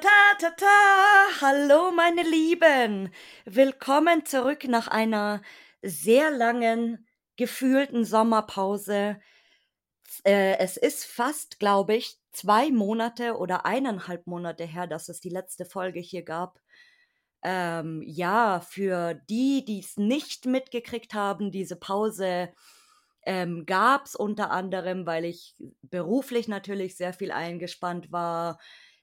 ta ta ta. Hallo meine Lieben. Willkommen zurück nach einer sehr langen gefühlten Sommerpause. Äh, es ist fast, glaube ich, zwei Monate oder eineinhalb Monate her, dass es die letzte Folge hier gab. Ähm, ja, für die, die es nicht mitgekriegt haben, diese Pause ähm, gab es unter anderem, weil ich beruflich natürlich sehr viel eingespannt war.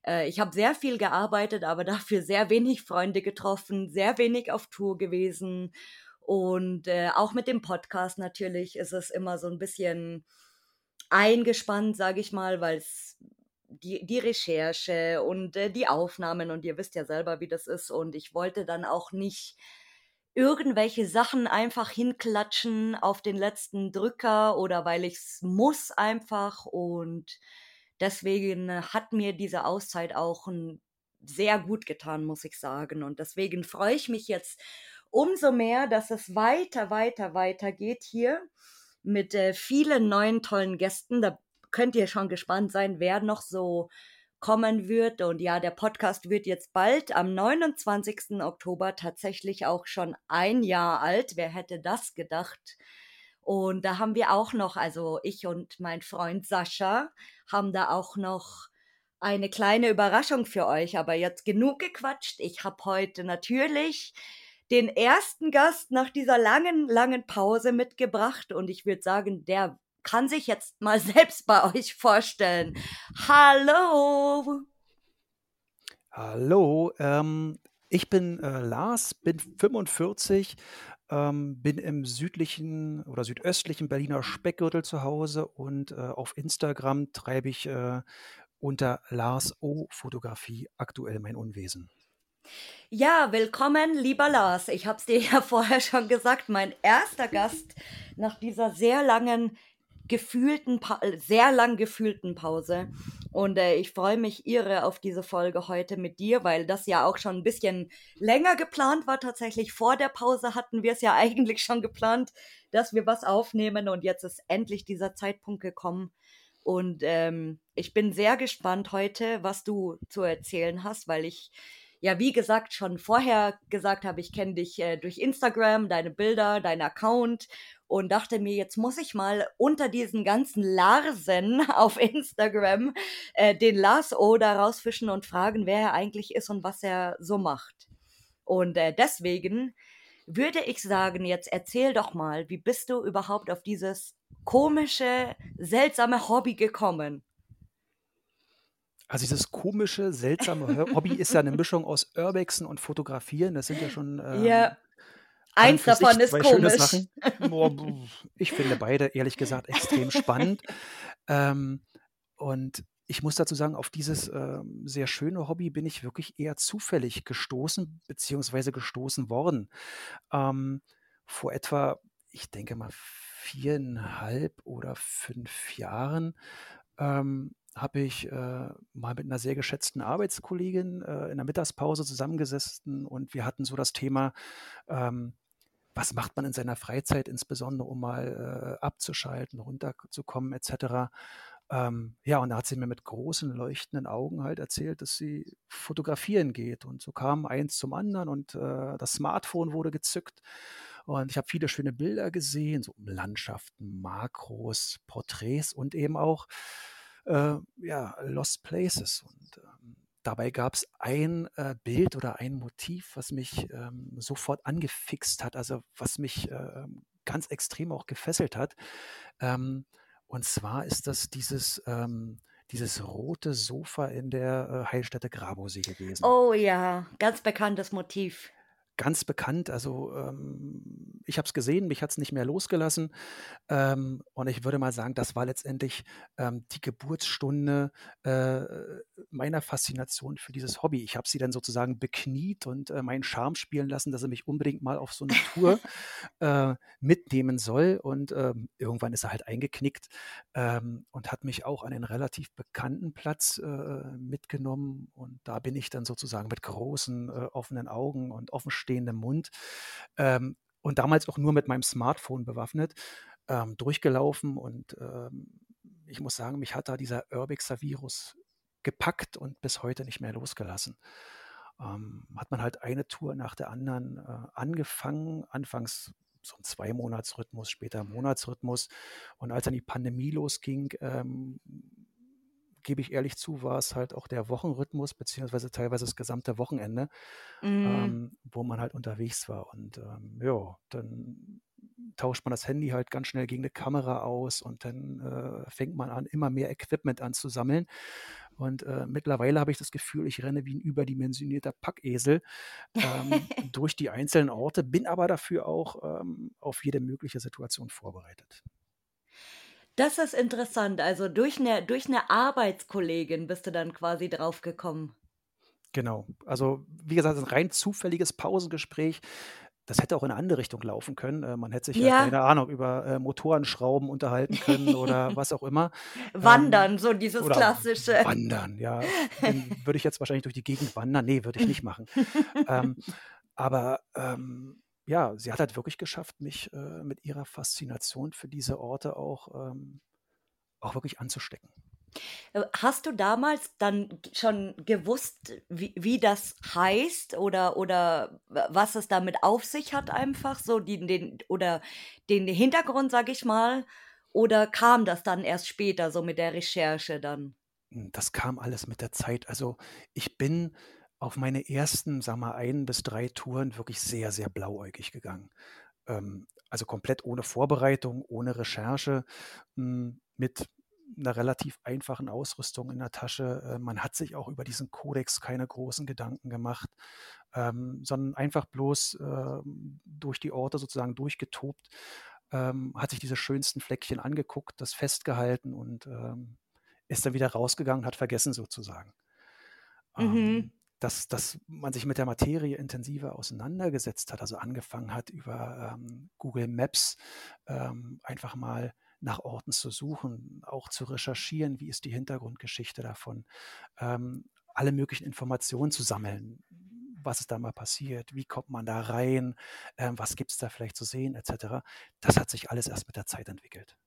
Äh, ich habe sehr viel gearbeitet, aber dafür sehr wenig Freunde getroffen, sehr wenig auf Tour gewesen. Und äh, auch mit dem Podcast natürlich ist es immer so ein bisschen eingespannt, sage ich mal, weil es die, die Recherche und äh, die Aufnahmen und ihr wisst ja selber, wie das ist. Und ich wollte dann auch nicht irgendwelche Sachen einfach hinklatschen auf den letzten Drücker oder weil ich es muss einfach. Und deswegen hat mir diese Auszeit auch ein, sehr gut getan, muss ich sagen. Und deswegen freue ich mich jetzt umso mehr, dass es weiter, weiter, weiter geht hier mit äh, vielen neuen tollen Gästen. Da könnt ihr schon gespannt sein, wer noch so kommen wird. Und ja, der Podcast wird jetzt bald am 29. Oktober tatsächlich auch schon ein Jahr alt. Wer hätte das gedacht? Und da haben wir auch noch, also ich und mein Freund Sascha haben da auch noch eine kleine Überraschung für euch. Aber jetzt genug gequatscht. Ich habe heute natürlich den ersten Gast nach dieser langen, langen Pause mitgebracht. Und ich würde sagen, der kann sich jetzt mal selbst bei euch vorstellen. Hallo! Hallo, ähm, ich bin äh, Lars, bin 45, ähm, bin im südlichen oder südöstlichen Berliner Speckgürtel zu Hause und äh, auf Instagram treibe ich äh, unter Lars O Fotografie aktuell mein Unwesen. Ja, willkommen, lieber Lars. Ich habe es dir ja vorher schon gesagt, mein erster Gast nach dieser sehr langen gefühlten, pa sehr lang gefühlten Pause. Und äh, ich freue mich irre auf diese Folge heute mit dir, weil das ja auch schon ein bisschen länger geplant war. Tatsächlich vor der Pause hatten wir es ja eigentlich schon geplant, dass wir was aufnehmen. Und jetzt ist endlich dieser Zeitpunkt gekommen. Und ähm, ich bin sehr gespannt heute, was du zu erzählen hast, weil ich ja, wie gesagt, schon vorher gesagt habe, ich kenne dich äh, durch Instagram, deine Bilder, dein Account und dachte mir, jetzt muss ich mal unter diesen ganzen Larsen auf Instagram äh, den Lars O da rausfischen und fragen, wer er eigentlich ist und was er so macht. Und äh, deswegen würde ich sagen, jetzt erzähl doch mal, wie bist du überhaupt auf dieses komische, seltsame Hobby gekommen? Also dieses komische, seltsame Hobby ist ja eine Mischung aus Urbexen und Fotografieren. Das sind ja schon ähm, ja. Eins davon ist komisch. Ich finde beide, ehrlich gesagt, extrem spannend. Ähm, und ich muss dazu sagen, auf dieses äh, sehr schöne Hobby bin ich wirklich eher zufällig gestoßen, beziehungsweise gestoßen worden. Ähm, vor etwa, ich denke mal, viereinhalb oder fünf Jahren ähm, habe ich äh, mal mit einer sehr geschätzten Arbeitskollegin äh, in der Mittagspause zusammengesessen und wir hatten so das Thema, ähm, was macht man in seiner Freizeit, insbesondere um mal äh, abzuschalten, runterzukommen etc. Ähm, ja, und da hat sie mir mit großen leuchtenden Augen halt erzählt, dass sie fotografieren geht. Und so kam eins zum anderen und äh, das Smartphone wurde gezückt. Und ich habe viele schöne Bilder gesehen, so Landschaften, Makros, Porträts und eben auch äh, ja, Lost Places. Und ähm, dabei gab es ein äh, Bild oder ein Motiv, was mich ähm, sofort angefixt hat, also was mich äh, ganz extrem auch gefesselt hat. Ähm, und zwar ist das dieses ähm, dieses rote Sofa in der äh, Heilstätte Grabosee gewesen. Oh ja, ganz bekanntes Motiv ganz bekannt. Also ähm, ich habe es gesehen, mich hat es nicht mehr losgelassen. Ähm, und ich würde mal sagen, das war letztendlich ähm, die Geburtsstunde äh, meiner Faszination für dieses Hobby. Ich habe sie dann sozusagen bekniet und äh, meinen Charme spielen lassen, dass er mich unbedingt mal auf so eine Tour äh, mitnehmen soll. Und ähm, irgendwann ist er halt eingeknickt ähm, und hat mich auch an einen relativ bekannten Platz äh, mitgenommen. Und da bin ich dann sozusagen mit großen äh, offenen Augen und offen stehendem Mund ähm, und damals auch nur mit meinem Smartphone bewaffnet, ähm, durchgelaufen und ähm, ich muss sagen, mich hat da dieser Urbexer Virus gepackt und bis heute nicht mehr losgelassen. Ähm, hat man halt eine Tour nach der anderen äh, angefangen, anfangs so ein Zwei-Monats-Rhythmus, später Monatsrhythmus. Und als dann die Pandemie losging, ähm, gebe ich ehrlich zu, war es halt auch der Wochenrhythmus, beziehungsweise teilweise das gesamte Wochenende, Mhm. ähm, wo man halt unterwegs war. Und ähm, ja, dann tauscht man das Handy halt ganz schnell gegen eine Kamera aus und dann äh, fängt man an, immer mehr Equipment anzusammeln. Und äh, mittlerweile habe ich das Gefühl, ich renne wie ein überdimensionierter Packesel ähm, durch die einzelnen Orte, bin aber dafür auch ähm, auf jede mögliche Situation vorbereitet. Das ist interessant. Also durch eine, durch eine Arbeitskollegin bist du dann quasi draufgekommen. Genau. Also, wie gesagt, ein rein zufälliges Pausengespräch. Das hätte auch in eine andere Richtung laufen können. Äh, man hätte sich ja, Ja, keine Ahnung, über äh, Motorenschrauben unterhalten können oder was auch immer. Ähm, wandern, so dieses klassische. wandern, ja. Würde ich jetzt wahrscheinlich durch die Gegend wandern. Nee, würde ich nicht machen. Ähm, aber ähm, ja, sie hat halt wirklich geschafft, mich äh, mit ihrer Faszination für diese Orte auch, ähm, auch wirklich anzustecken. Äh, Hast du damals dann schon gewusst, wie, wie das heißt oder, oder was es damit auf sich hat, einfach so die, den, oder den Hintergrund, sag ich mal? Oder kam das dann erst später, so mit der Recherche dann? Hm, Das kam alles mit der Zeit. Also ich bin auf meine ersten, sag mal, ein bis drei Touren wirklich sehr, sehr blauäugig gegangen. Ähm, also komplett ohne Vorbereitung, ohne Recherche, hm, mit einer relativ einfachen Ausrüstung in der Tasche. Äh, man hat sich auch über diesen Kodex keine großen Gedanken gemacht, ähm, sondern einfach bloß ähm, durch die Orte sozusagen durchgetobt, ähm, hat sich diese schönsten Fleckchen angeguckt, das festgehalten und ähm, ist dann wieder rausgegangen, hat vergessen sozusagen. Mhm. Dass, dass man sich mit der Materie intensiver auseinandergesetzt hat, also angefangen hat, über ähm, Google Maps ähm, einfach mal nach Orten zu suchen, auch zu recherchieren, wie ist die Hintergrundgeschichte davon, ähm, alle möglichen Informationen zu sammeln, was ist da mal passiert, wie kommt man da rein, ähm, was gibt es da vielleicht zu sehen, etc. Das hat sich alles erst mit der Zeit entwickelt.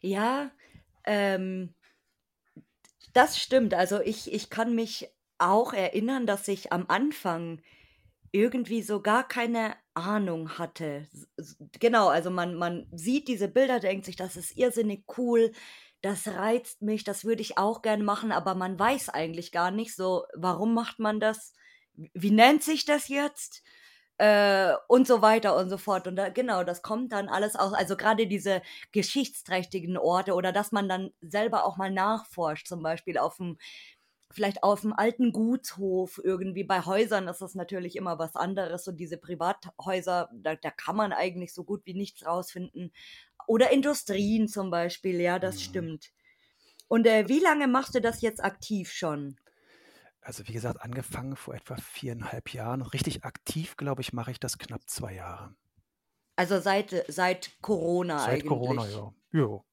Ja, ähm, das stimmt. Also ich, ich kann mich auch erinnern, dass ich am Anfang irgendwie so gar keine Ahnung hatte. Genau, also man, man sieht diese Bilder, denkt sich, das ist irrsinnig cool, das reizt mich, das würde ich auch gerne machen, aber man weiß eigentlich gar nicht so, warum macht man das, wie nennt sich das jetzt? Äh, und so weiter und so fort. Und da, genau, das kommt dann alles aus, also gerade diese geschichtsträchtigen Orte oder dass man dann selber auch mal nachforscht, zum Beispiel auf dem vielleicht auf dem alten Gutshof irgendwie. Bei Häusern ist das natürlich immer was anderes und diese Privathäuser, da, da kann man eigentlich so gut wie nichts rausfinden. Oder Industrien zum Beispiel, ja, das Mhm. stimmt. Und äh, wie lange machst du das jetzt aktiv schon? Also wie gesagt, angefangen vor etwa viereinhalb Jahren. Richtig aktiv, glaube ich, mache ich das knapp zwei Jahre. Also seit, seit Corona Seit Corona, eigentlich. ja. Jo.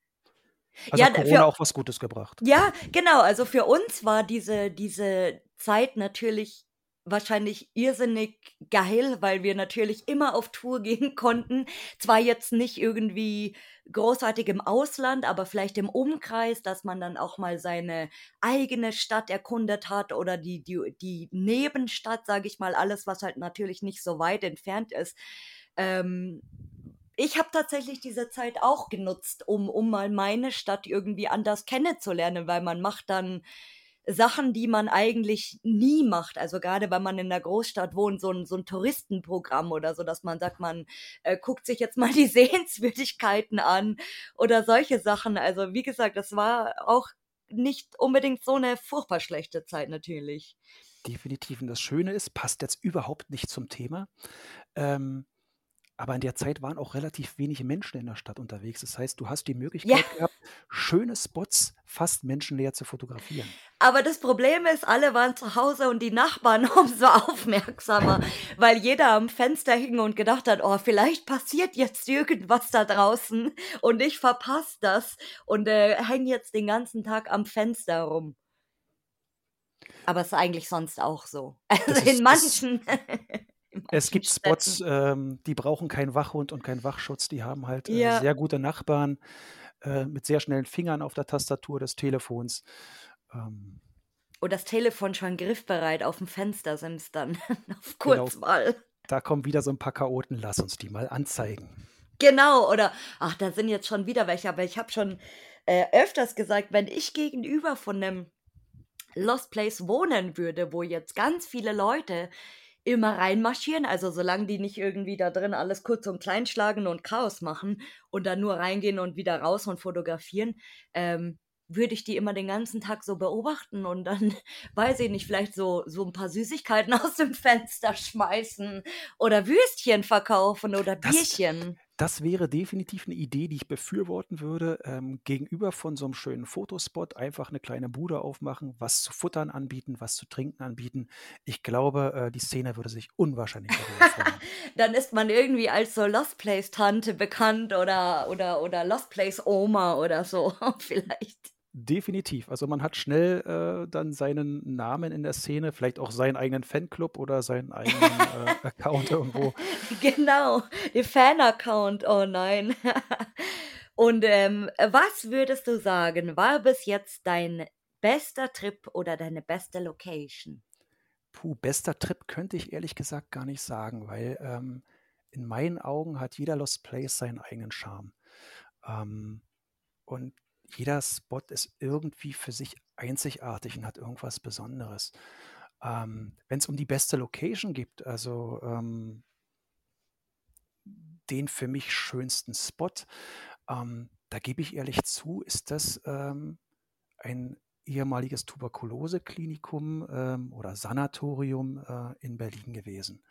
Also Ja, hat Corona für, auch was Gutes gebracht. ja, genau. Also für uns war diese, diese Zeit natürlich wahrscheinlich irrsinnig geil, weil wir natürlich immer auf Tour gehen konnten. Zwar jetzt nicht irgendwie großartig im Ausland, aber vielleicht im Umkreis, dass man dann auch mal seine eigene Stadt erkundet hat oder die, die, die Nebenstadt, sage ich mal, alles, was halt natürlich nicht so weit entfernt ist. Ähm, ich habe tatsächlich diese Zeit auch genutzt, um, um mal meine Stadt irgendwie anders kennenzulernen, weil man macht dann Sachen, die man eigentlich nie macht. Also gerade wenn man in der Großstadt wohnt, so ein, so ein Touristenprogramm oder so, dass man sagt, man äh, guckt sich jetzt mal die Sehenswürdigkeiten an oder solche Sachen. Also wie gesagt, das war auch nicht unbedingt so eine furchtbar schlechte Zeit natürlich. Definitiv. Und das Schöne ist, passt jetzt überhaupt nicht zum Thema. Ähm, aber in der Zeit waren auch relativ wenige Menschen in der Stadt unterwegs. Das heißt, du hast die Ja, Möglichkeit gehabt, schöne Spots fast menschenleer zu fotografieren. aber das Problem ist, alle waren zu Hause und die Nachbarn umso aufmerksamer, weil jeder am Fenster hing und gedacht hat, oh, vielleicht passiert jetzt irgendwas da draußen und ich verpasse das und äh, hänge jetzt den ganzen Tag am Fenster rum. Aber es ist eigentlich sonst auch so. Also in manchen, es gibt Spots, ähm, die brauchen keinen Wachhund und keinen Wachschutz. Die haben halt äh, Ja, sehr gute Nachbarn äh, mit sehr schnellen Fingern auf der Tastatur des Telefons. Ähm, Und das Telefon schon griffbereit auf dem Fenstersims dann auf Genau. Kurzwahl. da kommen wieder so ein paar Chaoten, lass uns die mal anzeigen. Genau, oder ach, da sind jetzt schon wieder welche, aber ich habe schon äh, öfters gesagt, wenn ich gegenüber von einem Lost Place wohnen würde, wo jetzt ganz viele Leute immer reinmarschieren, also solange die nicht irgendwie da drin alles kurz und klein schlagen und Chaos machen und dann nur reingehen und wieder raus und fotografieren, ähm, würde ich die immer den ganzen Tag so beobachten und dann, weiß ich nicht, vielleicht so, so ein paar Süßigkeiten aus dem Fenster schmeißen oder Würstchen verkaufen oder Das- Bierchen. Das wäre definitiv eine Idee, die ich befürworten würde. Ähm, gegenüber von so einem schönen Fotospot einfach eine kleine Bude aufmachen, was zu futtern anbieten, was zu trinken anbieten. Ich glaube, äh, die Szene würde sich unwahrscheinlich freuen. Dann ist man irgendwie als so Lost Place Tante bekannt oder, oder, oder Lost Place Oma oder so, vielleicht. Definitiv. Also man hat schnell äh, dann seinen Namen in der Szene, vielleicht auch seinen eigenen Fanclub oder seinen eigenen äh, Account irgendwo. Genau, der Fan-Account, oh nein. Und ähm, was würdest du sagen, war bis jetzt dein bester Trip oder deine beste Location? Puh, bester Trip könnte ich ehrlich gesagt gar nicht sagen, weil ähm, in meinen Augen hat jeder Lost Place seinen eigenen Charme. Ähm, und jeder Spot ist irgendwie für sich einzigartig und hat irgendwas Besonderes. Ähm, Wenn es um die beste Location geht, also ähm, den für mich schönsten Spot, ähm, da gebe ich ehrlich zu, ist das ähm, ein ehemaliges Tuberkuloseklinikum ähm, oder Sanatorium äh, in Berlin gewesen.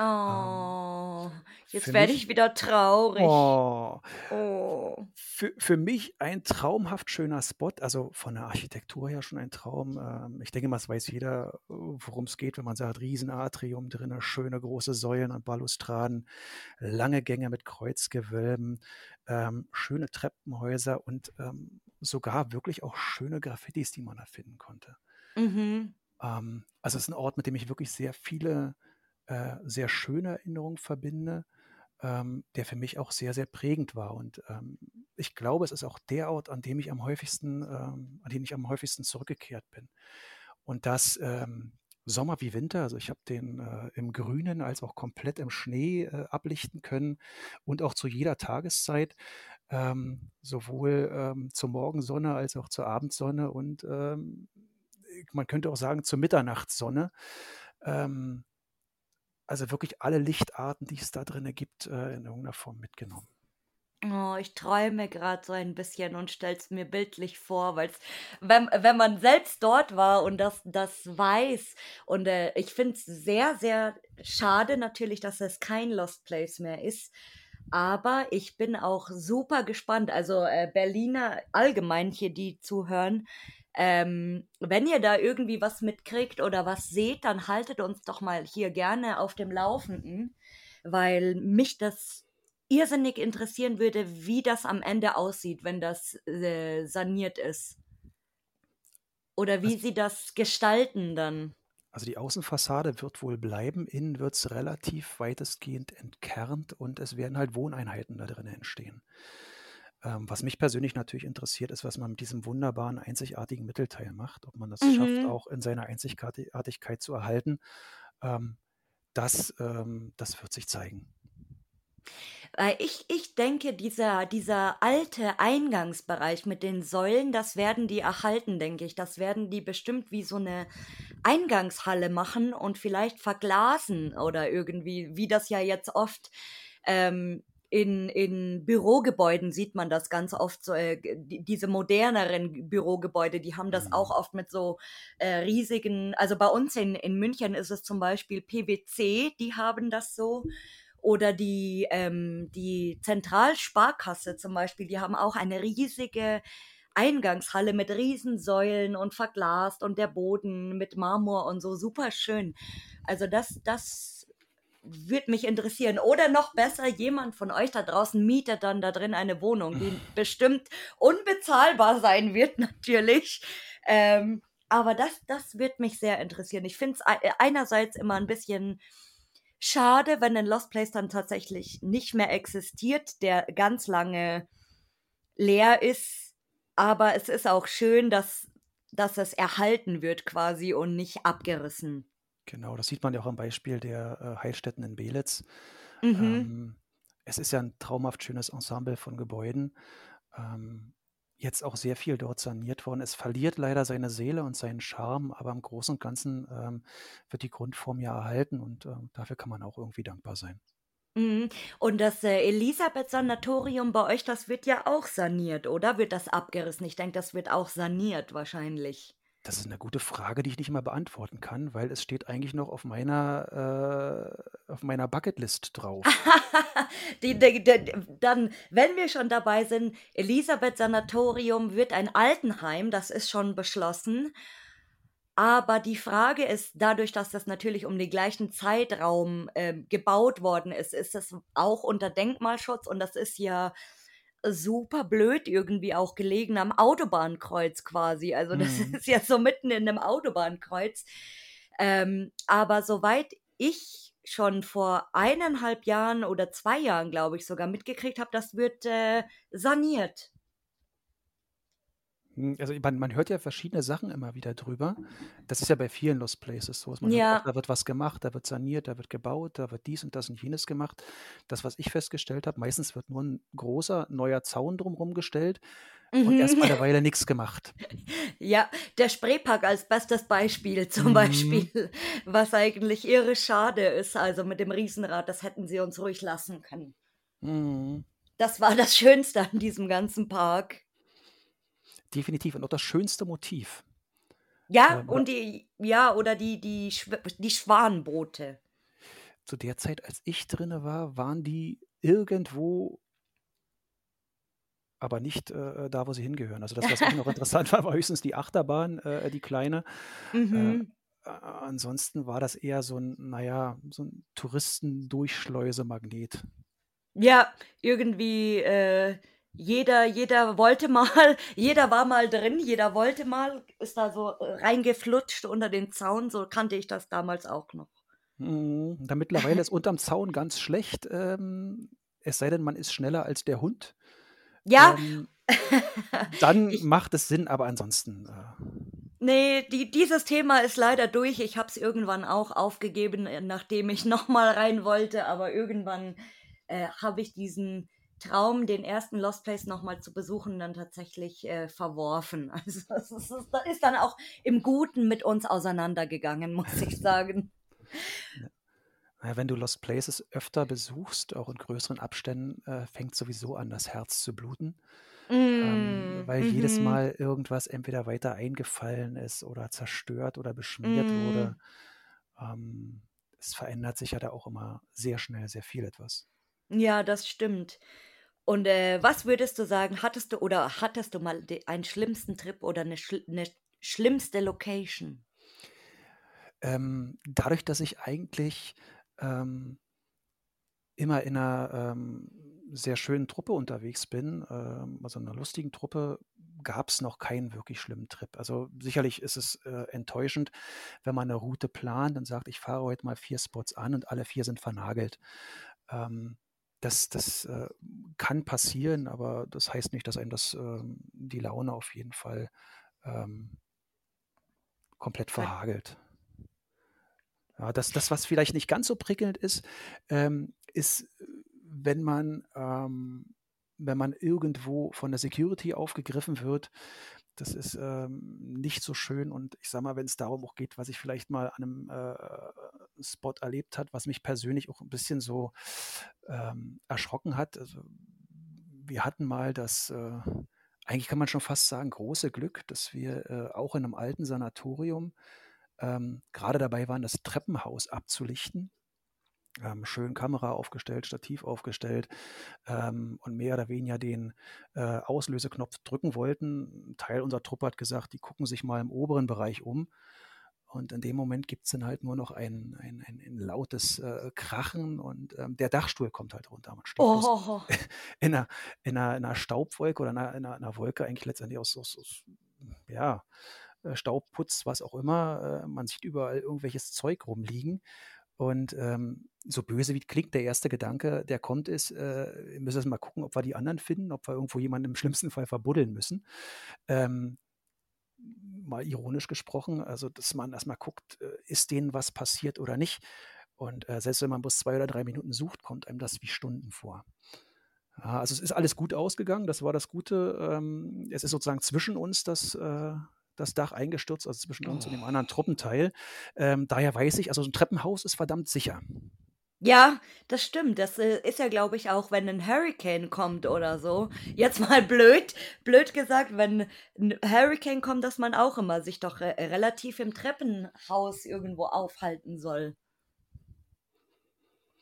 Oh, jetzt für werde ich wieder traurig. Oh, Oh. für, für mich ein traumhaft schöner Spot, also von der Architektur her schon ein Traum. Ähm, ich denke mal, es weiß jeder, worum es geht, wenn man sagt, Riesenatrium drin, schöne große Säulen und Balustraden, lange Gänge mit Kreuzgewölben, ähm, schöne Treppenhäuser und ähm, sogar wirklich auch schöne Graffitis, die man da finden konnte. Mhm. Ähm, also es ist ein Ort, mit dem ich wirklich sehr viele, äh, sehr schöne Erinnerungen verbinde, ähm, der für mich auch sehr, sehr prägend war. Und ähm, ich glaube, es ist auch der Ort, an dem ich am häufigsten, ähm, an den ich am häufigsten zurückgekehrt bin. Und das ähm, Sommer wie Winter, also ich habe den äh, im Grünen als auch komplett im Schnee äh, ablichten können und auch zu jeder Tageszeit, ähm, sowohl ähm, zur Morgensonne als auch zur Abendsonne und man könnte auch sagen zur Mitternachtssonne. Ähm, also wirklich alle Lichtarten, die es da drin gibt, äh, in irgendeiner Form mitgenommen. Oh, ich träume gerade so ein bisschen und stell's mir bildlich vor, weil wenn, wenn man selbst dort war und das, das weiß. Und äh, ich finde es sehr, sehr schade natürlich, dass es kein Lost Place mehr ist, aber ich bin auch super gespannt, also äh, Berliner allgemein hier, die zuhören, ähm, wenn ihr da irgendwie was mitkriegt oder was seht, dann haltet uns doch mal hier gerne auf dem Laufenden, weil mich das irrsinnig interessieren würde, wie das am Ende aussieht, wenn das äh, saniert ist. Oder wie sie das gestalten dann. Also die Außenfassade wird wohl bleiben, innen wird es relativ weitestgehend entkernt und es werden halt Wohneinheiten da drin entstehen. Ähm, was mich persönlich natürlich interessiert, ist, was man mit diesem wunderbaren, einzigartigen Mittelteil macht, ob man das Mhm. schafft, auch in seiner Einzigartigkeit zu erhalten. Ähm, das, ähm, das wird sich zeigen. Weil ich, ich denke, dieser, dieser alte Eingangsbereich mit den Säulen, das werden die erhalten, denke ich. Das werden die bestimmt wie so eine Eingangshalle machen und vielleicht verglasen oder irgendwie, wie das ja jetzt oft ähm, in, in Bürogebäuden sieht man das ganz oft so, äh, die, diese moderneren Bürogebäude, die haben das Mhm. auch oft mit so äh, riesigen, also bei uns in, in München ist es zum Beispiel PwC, die haben das so. Oder die, ähm, die Zentralsparkasse zum Beispiel, die haben auch eine riesige Eingangshalle mit Riesensäulen und verglast und der Boden mit Marmor und so super schön. Also das, das würde mich interessieren. Oder noch besser, jemand von euch da draußen mietet dann da drin eine Wohnung, die bestimmt unbezahlbar sein wird, natürlich. Ähm, aber das, das wird mich sehr interessieren. Ich finde es einerseits immer ein bisschen schade, wenn ein Lost Place dann tatsächlich nicht mehr existiert, der ganz lange leer ist. Aber es ist auch schön, dass dass es erhalten wird quasi und nicht abgerissen. Genau, das sieht man ja auch am Beispiel der äh, Heilstätten in Belitz. Mhm. Ähm, es ist ja ein traumhaft schönes Ensemble von Gebäuden. Ähm, jetzt auch sehr viel dort saniert worden. Es verliert leider seine Seele und seinen Charme, aber im Großen und Ganzen ähm, wird die Grundform ja erhalten und ähm, dafür kann man auch irgendwie dankbar sein. Mhm. Und das äh, Elisabeth-Sanatorium bei euch, das wird ja auch saniert, oder? Wird das abgerissen? Ich denke, das wird auch saniert wahrscheinlich. Das ist eine gute Frage, die ich nicht mal beantworten kann, weil es steht eigentlich noch auf meiner, äh, auf meiner Bucketlist drauf. Die, die, die, dann, wenn wir schon dabei sind, Elisabeth Sanatorium wird ein Altenheim, das ist schon beschlossen. Aber die Frage ist, dadurch, dass das natürlich um den gleichen Zeitraum äh, gebaut worden ist, ist es auch unter Denkmalschutz und das ist ja super blöd irgendwie auch gelegen am Autobahnkreuz quasi. Also das Mhm. ist ja so mitten in einem Autobahnkreuz. Ähm, aber soweit ich schon vor eineinhalb Jahren oder zwei Jahren, glaube ich, sogar mitgekriegt habe, das wird äh, saniert. Hm, also man man hört ja verschiedene Sachen immer wieder drüber. Das ist ja bei vielen Lost Places so. Man hört Ja. da wird was gemacht, da wird saniert, da wird gebaut, da wird dies und das und jenes gemacht. Das, was ich festgestellt habe, meistens wird nur ein großer neuer Zaun drumherum gestellt und erst mal Mhm. 'ne Weile nix gemacht. Ja, der Spreepark als bestes Beispiel zum Mhm. Beispiel, was eigentlich irre schade ist. Also mit dem Riesenrad, das hätten sie uns ruhig lassen können. Mhm. Das war das Schönste an diesem ganzen Park. Definitiv und auch das schönste Motiv. Ja, Ähm, oder und die ja, oder die die die Schwanenboote. zu der Zeit, als ich drinne war, waren die irgendwo aber nicht, äh, da, wo sie hingehören. Also das, was auch noch interessant war, war höchstens die Achterbahn, äh, die kleine. Äh, Mhm. a ansonsten war das eher so 'n, na ja, so 'n Touristendurchschleusemagnet. Ja, irgendwie, äh, jeder jeder wollte mal jeder war mal drin, jeder wollte mal, ist da so reingeflutscht unter den Zaun, so kannte ich das damals auch noch. Mhm. Da mittlerweile ist unterm Zaun ganz schlecht, ähm, es sei denn, man ist schneller als der Hund. Ja. Ähm, dann Ich macht es Sinn, aber ansonsten, äh Ne, die dieses Thema ist leider durch. Ich habe es irgendwann auch aufgegeben, äh, nachdem ich noch mal rein wollte, aber irgendwann, äh, habe ich diesen Traum, den ersten Lost Place noch mal zu besuchen, dann tatsächlich, äh, verworfen. Also, das ist ist ist dann auch im Guten mit uns auseinandergegangen, muss ich sagen. Ja. Wenn du Lost Places öfter besuchst, auch in größeren Abständen, äh, fängt sowieso an, das Herz zu bluten. Ähm, Mm, weil jedes mhm. Mal irgendwas entweder weiter eingefallen ist oder zerstört oder beschmiert wurde. Mm. Ähm, es verändert sich ja da auch immer sehr schnell sehr viel etwas. Ja, das stimmt. Und, äh, was würdest du sagen, hattest du oder hattest du mal de einen schlimmsten Trip oder 'ne schl 'ne schlimmste Location? Ähm, dadurch, dass ich eigentlich, ähm immer in 'ner, ähm, sehr schönen Truppe unterwegs bin, ähm, also 'ner lustigen Truppe, gab's noch keinen wirklich schlimmen Trip. Also, sicherlich ist es, äh, enttäuschend, wenn man 'ne Route plant und sagt: „Ich fahre heute mal 4 Spots an und alle 4 sind vernagelt.“ Ähm, das das, äh, kann passieren, aber das heißt nicht, dass einem das, ähm, die Laune auf jeden Fall, ähm komplett Ver verhagelt. Ja, das das, was vielleicht nicht ganz so prickelnd ist, ähm, ist, wenn man ähm, wenn man irgendwo von der Security aufgegriffen wird. Das ist, ähm, nicht so schön und ich sage mal, wenn's darum auch geht, was ich vielleicht mal an 'nem, äh, Spot erlebt hat, was mich persönlich auch 'n bisschen so, ähm, erschrocken hat. Also, wir hatten mal das, äh eigentlich kann man schon fast sagen, große Glück, dass wir, äh, auch in 'nem alten Sanatorium, ähm, grade dabei waren, das Treppenhaus abzulichten. Ähm, schön Kamera aufgestellt, Stativ aufgestellt, ähm, und mehr oder weniger den, äh, Auslöseknopf drücken wollten. 'N Teil unserer Truppe hat gesagt, die gucken sich mal im oberen Bereich um. Und in dem Moment gibt's dann halt nur noch ein ein ein ein lautes, äh, Krachen und, ähm, der Dachstuhl kommt halt runter. Man steht Oh. in 'ner in 'ner in 'ner Staubwolke oder in 'ner in 'ner in 'ner Wolke eigentlich letztendlich aus aus aus ja, äh, Staub, Putz, was auch immer. Äh, man sieht überall irgendwelches Zeug rumliegen. Und, ähm, so böse wie klingt, der erste Gedanke, der kommt, ist, äh, wir müssen mal gucken, ob wir die anderen finden, ob wir irgendwo jemanden im schlimmsten Fall verbuddeln müssen. Ähm mal ironisch gesprochen, also dass man erstmal guckt, äh, ist denen was passiert oder nicht. Und äh, selbst wenn man bloß zwei oder drei Minuten sucht, kommt einem das wie Stunden vor. Ja, also es ist alles gut ausgegangen, das war das Gute. Ähm, es ist sozusagen zwischen uns das, äh, das Dach eingestürzt, also zwischen uns und dem anderen Oh. Truppenteil. Ähm, daher weiß ich, also so ein Treppenhaus ist verdammt sicher. Ja, das stimmt. Das, äh, ist ja, glaube ich, auch, wenn ein Hurricane kommt oder so. Jetzt mal blöd blöd gesagt, wenn 'n Hurricane kommt, dass man auch immer sich doch re relativ im Treppenhaus irgendwo aufhalten soll.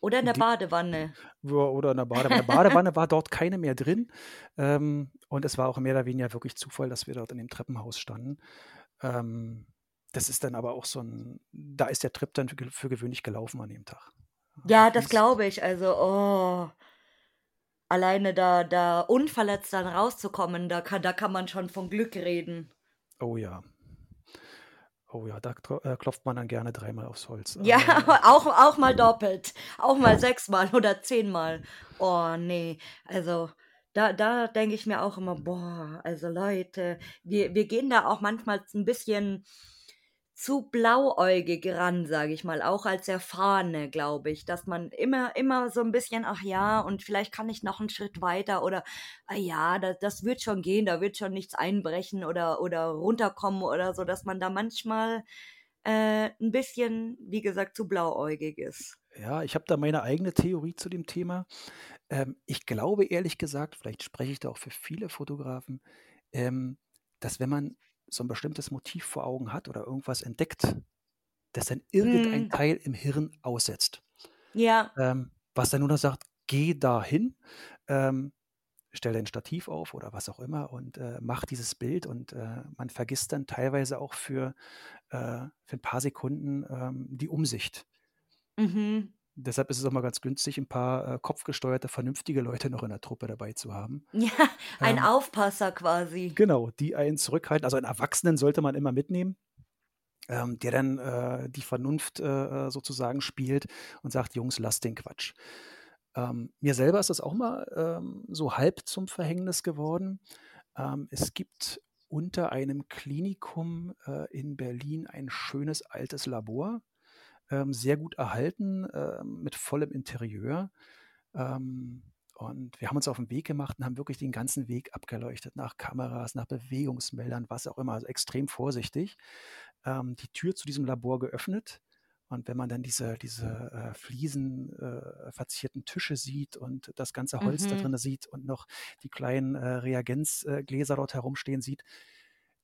Oder in der Die Badewanne. Oder in der Badewanne. Badewanne war dort keine mehr drin. Ähm, und es war auch mehr oder weniger wirklich Zufall, dass wir dort in dem Treppenhaus standen. Ähm, das ist dann aber auch so 'n da ist der Trip dann für für gewöhnlich gelaufen an dem Tag. Ja, das glaube ich. Also, oh. Alleine da da unverletzt dann rauszukommen, da kann da kann man schon von Glück reden. Oh ja. Oh ja, da äh, klopft man dann gerne dreimal aufs Holz. Ja, Ähm auch auch mal doppelt. Auch mal sechsmal oder zehnmal. Oh ne, also da da denke ich mir auch immer: „Boah, also Leute, wir wir gehen da auch manchmal z 'n bisschen zu blauäugig ran“, sage ich mal, auch als Erfahrene, glaube ich, dass man immer immer so 'n bisschen: „Ach ja, und vielleicht kann ich noch 'n Schritt weiter“ oder „Ah ja, da das wird schon gehen, da wird schon nichts einbrechen oder oder runterkommen“ oder so, dass man da manchmal, äh, 'n bisschen, wie gesagt, zu blauäugig ist. Ja, ich habe da meine eigene Theorie zu dem Thema. Ähm, ich glaube ehrlich gesagt, vielleicht spreche ich da auch für viele Fotografen, ähm, dass wenn man so 'n bestimmtes Motiv vor Augen hat oder irgendwas entdeckt, dass dann irgendein Mhm. Teil im Hirn aussetzt. Ja. Ähm, was dann nur noch sagt: „Geh dahin, ähm, stell dein Stativ auf“ oder was auch immer und, äh, mach dieses Bild und, äh, man vergisst dann teilweise auch für äh, für 'n paar Sekunden, ähm, die Umsicht. Mhm. Deshalb ist es auch mal ganz günstig, 'n paar, äh, kopfgesteuerte, vernünftige Leute noch in der Truppe dabei zu haben. Ja, ein Ähm Aufpasser quasi. Genau, die einen zurückhalten. Also, einen Erwachsenen sollte man immer mitnehmen, ähm, der dann, äh, die Vernunft, äh, äh, sozusagen spielt und sagt: „Jungs, lasst den Quatsch.“ Ähm, mir selber ist das auch mal, ähm, so halb zum Verhängnis geworden. Ähm, es gibt unter einem Klinikum, äh, in Berlin ein schönes altes Labor, ähm, sehr gut erhalten, ähm, mit vollem Interieur. Ähm, und wir haben uns auf 'n Weg gemacht und haben wirklich den ganzen Weg abgeleuchtet nach Kameras, nach Bewegungsmeldern, was auch immer, also extrem vorsichtig. Ähm, die Tür zu diesem Labor geöffnet und wenn man dann diese diese, äh, Fliesen äh, verzierten Tische sieht und das ganze Holz da Mhm. drinnen sieht und noch die kleinen, äh, Reagenz äh, Gläser dort herumstehen sieht,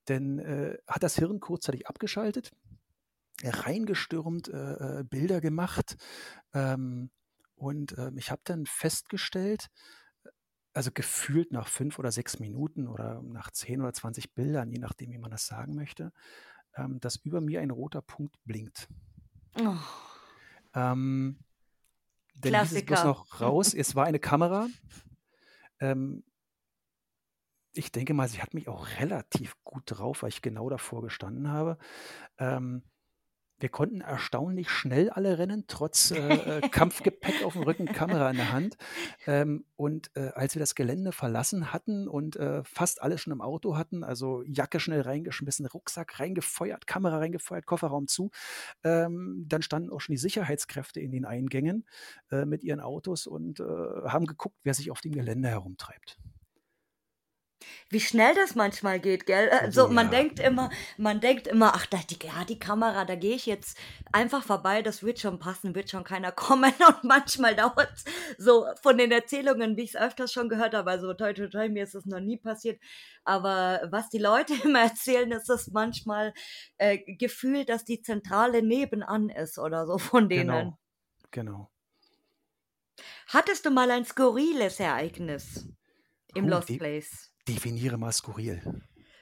dann, äh, hat das Hirn kurzzeitig abgeschaltet, reingestürmt, äh, äh, Bilder gemacht. Ähm, und, ähm, ich habe dann festgestellt, äh, also gefühlt nach 5 oder 6 Minuten oder nach 10 oder 20 Bildern, je nachdem, wie man das sagen möchte, ähm, dass über mir ein roter Punkt blinkt. Oh. Ähm, dann hieß es bloß Klassiker. noch raus. Es war eine Kamera. Ähm ich denke mal, sie hat mich auch relativ gut drauf, weil ich genau davor gestanden habe. Ähm, wir konnten erstaunlich schnell alle rennen, trotz, äh, äh, Kampfgepäck aufm Rücken, Kamera in der Hand. Ähm, und, äh, als wir das Gelände verlassen hatten und, äh, fast alle schon im Auto hatten, also Jacke schnell reingeschmissen, Rucksack reingefeuert, Kamera reingefeuert, Kofferraum zu, ähm, dann standen auch schon die Sicherheitskräfte in den Eingängen, äh, mit ihren Autos und, äh, haben geguckt, wer sich auf dem Gelände herumtreibt. Wie schnell das manchmal geht, gell? Äh, Oh so, man ja. denkt immer man denkt immer: „Ach, da die ja, die Kamera, da gehe ich jetzt einfach vorbei, das wird schon passen, wird schon keiner kommen.“ Und manchmal dauert's so von den Erzählungen, wie ich's öfters schon gehört habe, also toi, toi, toi, mir ist das noch nie passiert. Aber was die Leute immer erzählen, ist das manchmal, äh, gefühlt, dass die Zentrale nebenan ist oder so von denen. Genau, genau. Hattest du mal ein skurriles Ereignis im Oh, Lost de Place? Definiere mal skurril.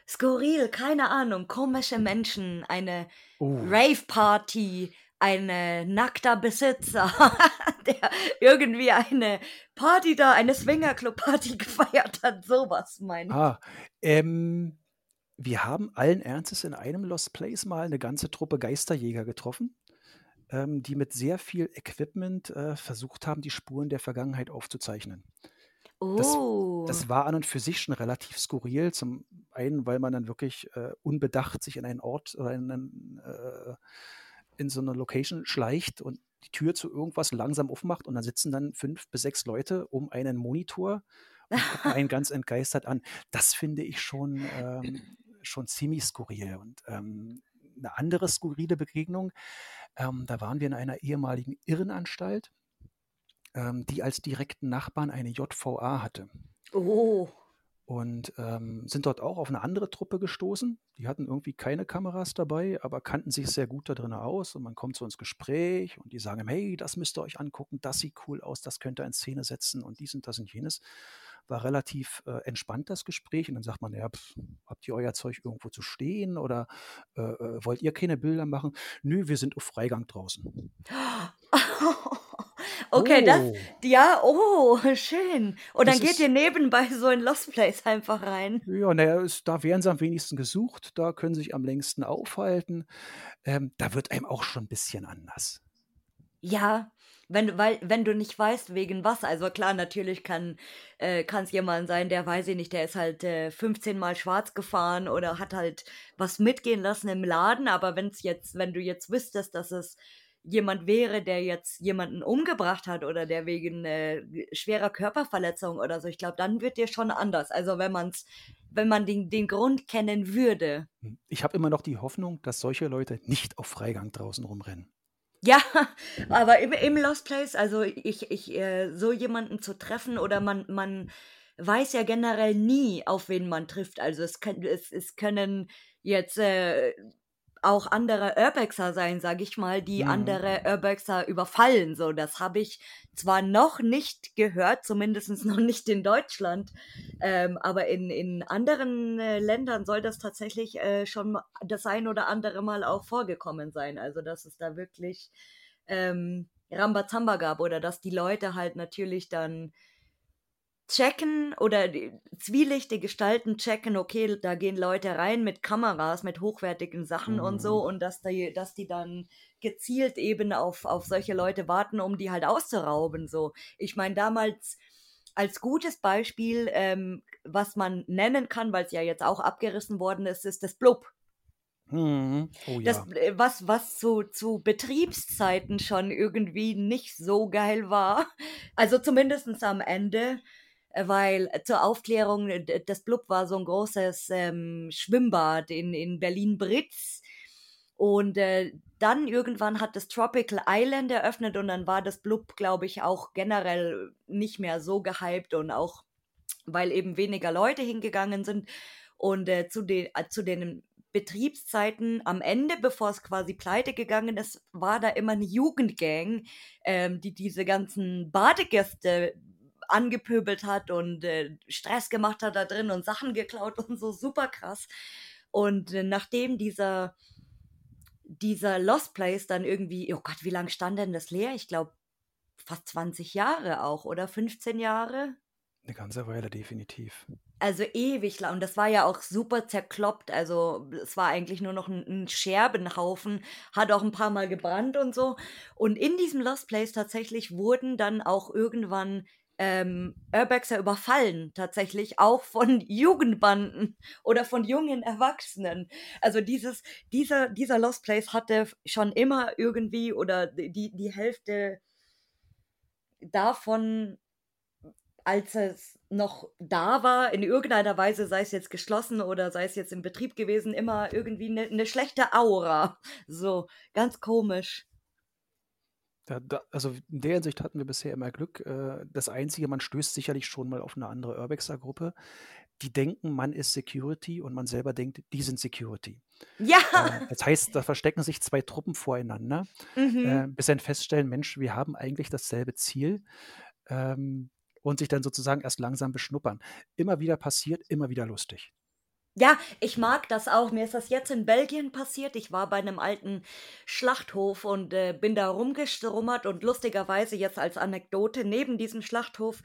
Skurril, keine Ahnung, komische Menschen, eine Oh. Rave-Party, ein, nackter Besitzer, der irgendwie eine Party da eine Swinger-Club-Party gefeiert hat, so was meine ich. Ah, ähm, wir haben allen Ernstes in einem Lost Place mal 'ne ganze Truppe Geisterjäger getroffen, ähm, die mit sehr viel Equipment, äh, versucht haben, die Spuren der Vergangenheit aufzuzeichnen. Das Oh. das war an und für sich schon relativ skurril. Zum einen, weil man dann wirklich, äh, unbedacht sich in einen Ort oder in 'nen äh, in so 'ne Location schleicht und die Tür zu irgendwas langsam aufmacht und da sitzen dann 5 bis 6 Leute um einen Monitor und gucken einen ganz entgeistert an. Das finde ich schon, ähm schon ziemlich skurril. Und, ähm, 'ne andere skurrile Begegnung, ähm, da waren wir in einer ehemaligen Irrenanstalt, ähm, die als direkten Nachbarn eine JVA hatte. Oh. Und, ähm, sind dort auch auf 'ne andere Truppe gestoßen. Die hatten irgendwie keine Kameras dabei, aber kannten sich sehr gut da drinnen aus und man kommt so ins Gespräch und die sagen „Hey, das müsst ihr euch angucken, das sieht cool aus, das könnt ihr in Szene setzen“ und dies und das und jenes. War relativ, äh, entspannt das Gespräch und dann sagt man: „Ja, habt ihr euer Zeug irgendwo zu stehen oder, äh, äh, wollt ihr keine Bilder machen?“ „Nö, wir sind auf Freigang draußen.“ Okay, das Oh. ja, oh, schön. Und Das dann geht ihr nebenbei so in Lost Place einfach rein? Ja, na ja, es da werden sie am wenigsten gesucht, da können sie sich am längsten aufhalten. Ähm, da wird einem auch schon 'n bisschen anders. Ja, wenn du weil wenn du nicht weißt, wegen was. Also klar, natürlich kann äh, kann's jemand sein, der weiß ich nicht, der ist halt, äh, 15 Mal schwarz gefahren oder hat halt was mitgehen lassen im Laden, aber wenn's jetzt wenn du jetzt wüsstest, dass es jemand wäre, der jetzt jemanden umgebracht hat oder der wegen, äh, schwerer Körperverletzung oder so, ich glaube, dann wird dir schon anders. Also, wenn man's wenn man den den Grund kennen würde. Hm, ich habe immer noch die Hoffnung, dass solche Leute nicht auf Freigang draußen rumrennen. Ja, aber im im Lost Place, also ich ich äh, so jemanden zu treffen oder man man weiß ja generell nie, auf wen man trifft. Also, es es es können jetzt, äh, auch andere Urbexer sein, sage ich mal, die Mhm. andere Urbexer überfallen, so. Das habe ich zwar noch nicht gehört, zumindest noch nicht in Deutschland, ähm, aber in in anderen, äh, Ländern soll das tatsächlich, äh, schon das ein oder andere Mal auch vorgekommen sein. Also, dass es da wirklich, ähm, Rambazamba gab oder dass die Leute halt natürlich dann checken oder die zwielichtige Gestalten checken, okay, da gehen Leute rein mit Kameras, mit hochwertigen Sachen und so Mhm. und dass die dass die dann gezielt eben auf auf solche Leute warten, um die halt auszurauben, so. Ich meine, damals als gutes Beispiel, ähm, was man nennen kann, weil's ja jetzt auch abgerissen worden ist, ist das Blub. Mhm. Oh Das, ja. äh, was was zu zu Betriebszeiten schon irgendwie nicht so geil war. Also, zumindestens am Ende, weil zur Aufklärung, äh, das Blub war so 'n großes, ähm, Schwimmbad in in Berlin-Britz. Und, äh, dann irgendwann hat das Tropical Island eröffnet und dann war das Blub, glaube ich, auch generell nicht mehr so gehypt und auch weil eben weniger Leute hingegangen sind. Und, äh, zu de äh, zu den Betriebszeiten am Ende, bevor's quasi pleite gegangen ist, war da immer 'ne Jugendgang, ähm, die diese ganzen Badegäste angepöbelt hat und, äh, Stress gemacht hat da drin und Sachen geklaut und so, super krass. Und, äh, nachdem dieser dieser Lost Place dann irgendwie oh Gott, wie lang stand denn das leer? Ich glaube, fast 20 Jahre auch, oder 15 Jahre? 'Ne ganze Weile, definitiv. Also, ewig lang. Und das war ja auch super zerkloppt. Also, es war eigentlich nur noch 'n 'n Scherbenhaufen, hat auch 'n paarmal gebrannt und so. Und in diesem Lost Place tatsächlich wurden dann auch irgendwann, ähm, Urbexer überfallen, tatsächlich auch von Jugendbanden oder von jungen Erwachsenen. Also, dieses dieser dieser Lost Place hatte schon immer irgendwie oder die die Hälfte davon, als es noch da war, in irgendeiner Weise, sei es jetzt geschlossen oder sei es jetzt im Betrieb gewesen, immer irgendwie 'ne 'ne schlechte Aura. So, ganz komisch. Da da also, in der Hinsicht hatten wir bisher immer Glück. Äh, das Einzige, man stößt sicherlich schon mal auf 'ne andere Urbexer-Gruppe. Die denken, man ist Security und man selber denkt, die sind Security. Ja. Äh, das heißt, da verstecken sich 2 Truppen voreinander, äh, Mhm. bis sie dann feststellen: „Mensch, wir haben eigentlich dasselbe Ziel“, ähm, und sich dann sozusagen erst langsam beschnuppern. Immer wieder passiert, immer wieder lustig. Ja, ich mag das auch. Mir ist das jetzt in Belgien passiert. Ich war bei 'nem alten Schlachthof und, äh, bin da rumgestromert und lustigerweise jetzt als Anekdote, neben diesem Schlachthof,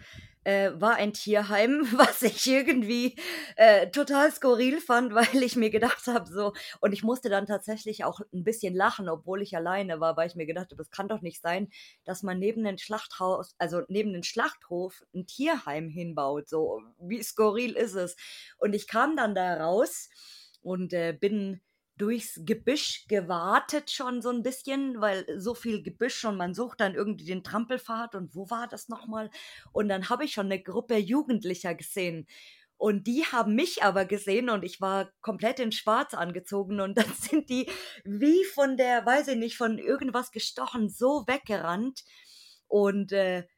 äh, war ein Tierheim, was ich irgendwie äh, total skurril fand, weil ich mir gedacht habe, so, und ich musste dann tatsächlich auch ein bisschen lachen, obwohl ich alleine war, weil ich mir gedacht habe, das kann doch nicht sein, dass man neben den Schlachthaus, also neben den Schlachthof ein Tierheim hinbaut. So, wie skurril ist es? Und ich kam dann da raus und äh, bin durchs Gebüsch gewartet schon so ein bisschen, weil so viel Gebüsch und man sucht dann irgendwie den Trampelpfad und wo war das nochmal? Und dann habe ich schon eine Gruppe Jugendlicher gesehen. Und die haben mich aber gesehen und ich war komplett in Schwarz angezogen und dann sind die wie von der, weiß ich nicht, von irgendwas gestochen, so weggerannt und äh,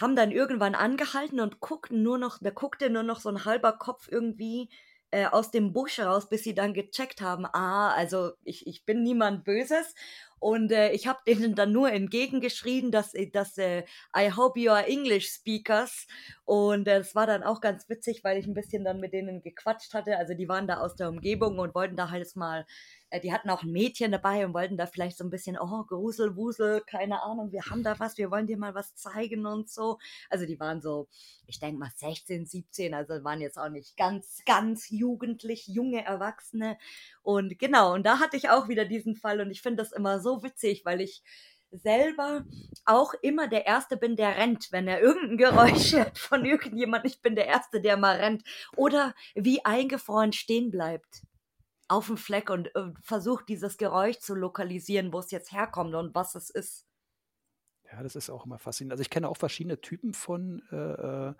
haben dann irgendwann angehalten und guckten nur noch, da guckte nur noch so ein halber Kopf irgendwie äh, aus dem Busch raus, bis sie dann gecheckt haben, ah, also ich, ich bin niemand Böses. Und äh, ich habe denen dann nur entgegengeschrien, dass, äh, dass äh, I hope you are English speakers. Und äh, war dann auch ganz witzig, weil ich ein bisschen dann mit denen gequatscht hatte. Also die waren da aus der Umgebung und wollten da halt mal äh, die hatten auch ein Mädchen dabei und wollten da vielleicht so ein bisschen, oh, Grusel, Wusel, keine Ahnung, wir haben da was, wir wollen dir mal was zeigen und so. Also die waren so, ich denke mal 16, 17, also waren jetzt auch nicht ganz, ganz jugendlich, junge Erwachsene. Und genau, und da hatte ich auch wieder diesen Fall und ich finde das immer so witzig, weil ich selber auch immer der Erste bin, der rennt, wenn er irgendein Geräusch hört von irgendjemand. Ich bin der Erste, der mal rennt. Oder wie eingefroren stehen bleibt auf dem Fleck und äh, versucht dieses Geräusch zu lokalisieren, wo es jetzt herkommt und was es ist. Ja, das ist auch immer faszinierend. Also ich kenne auch verschiedene Typen von äh, äh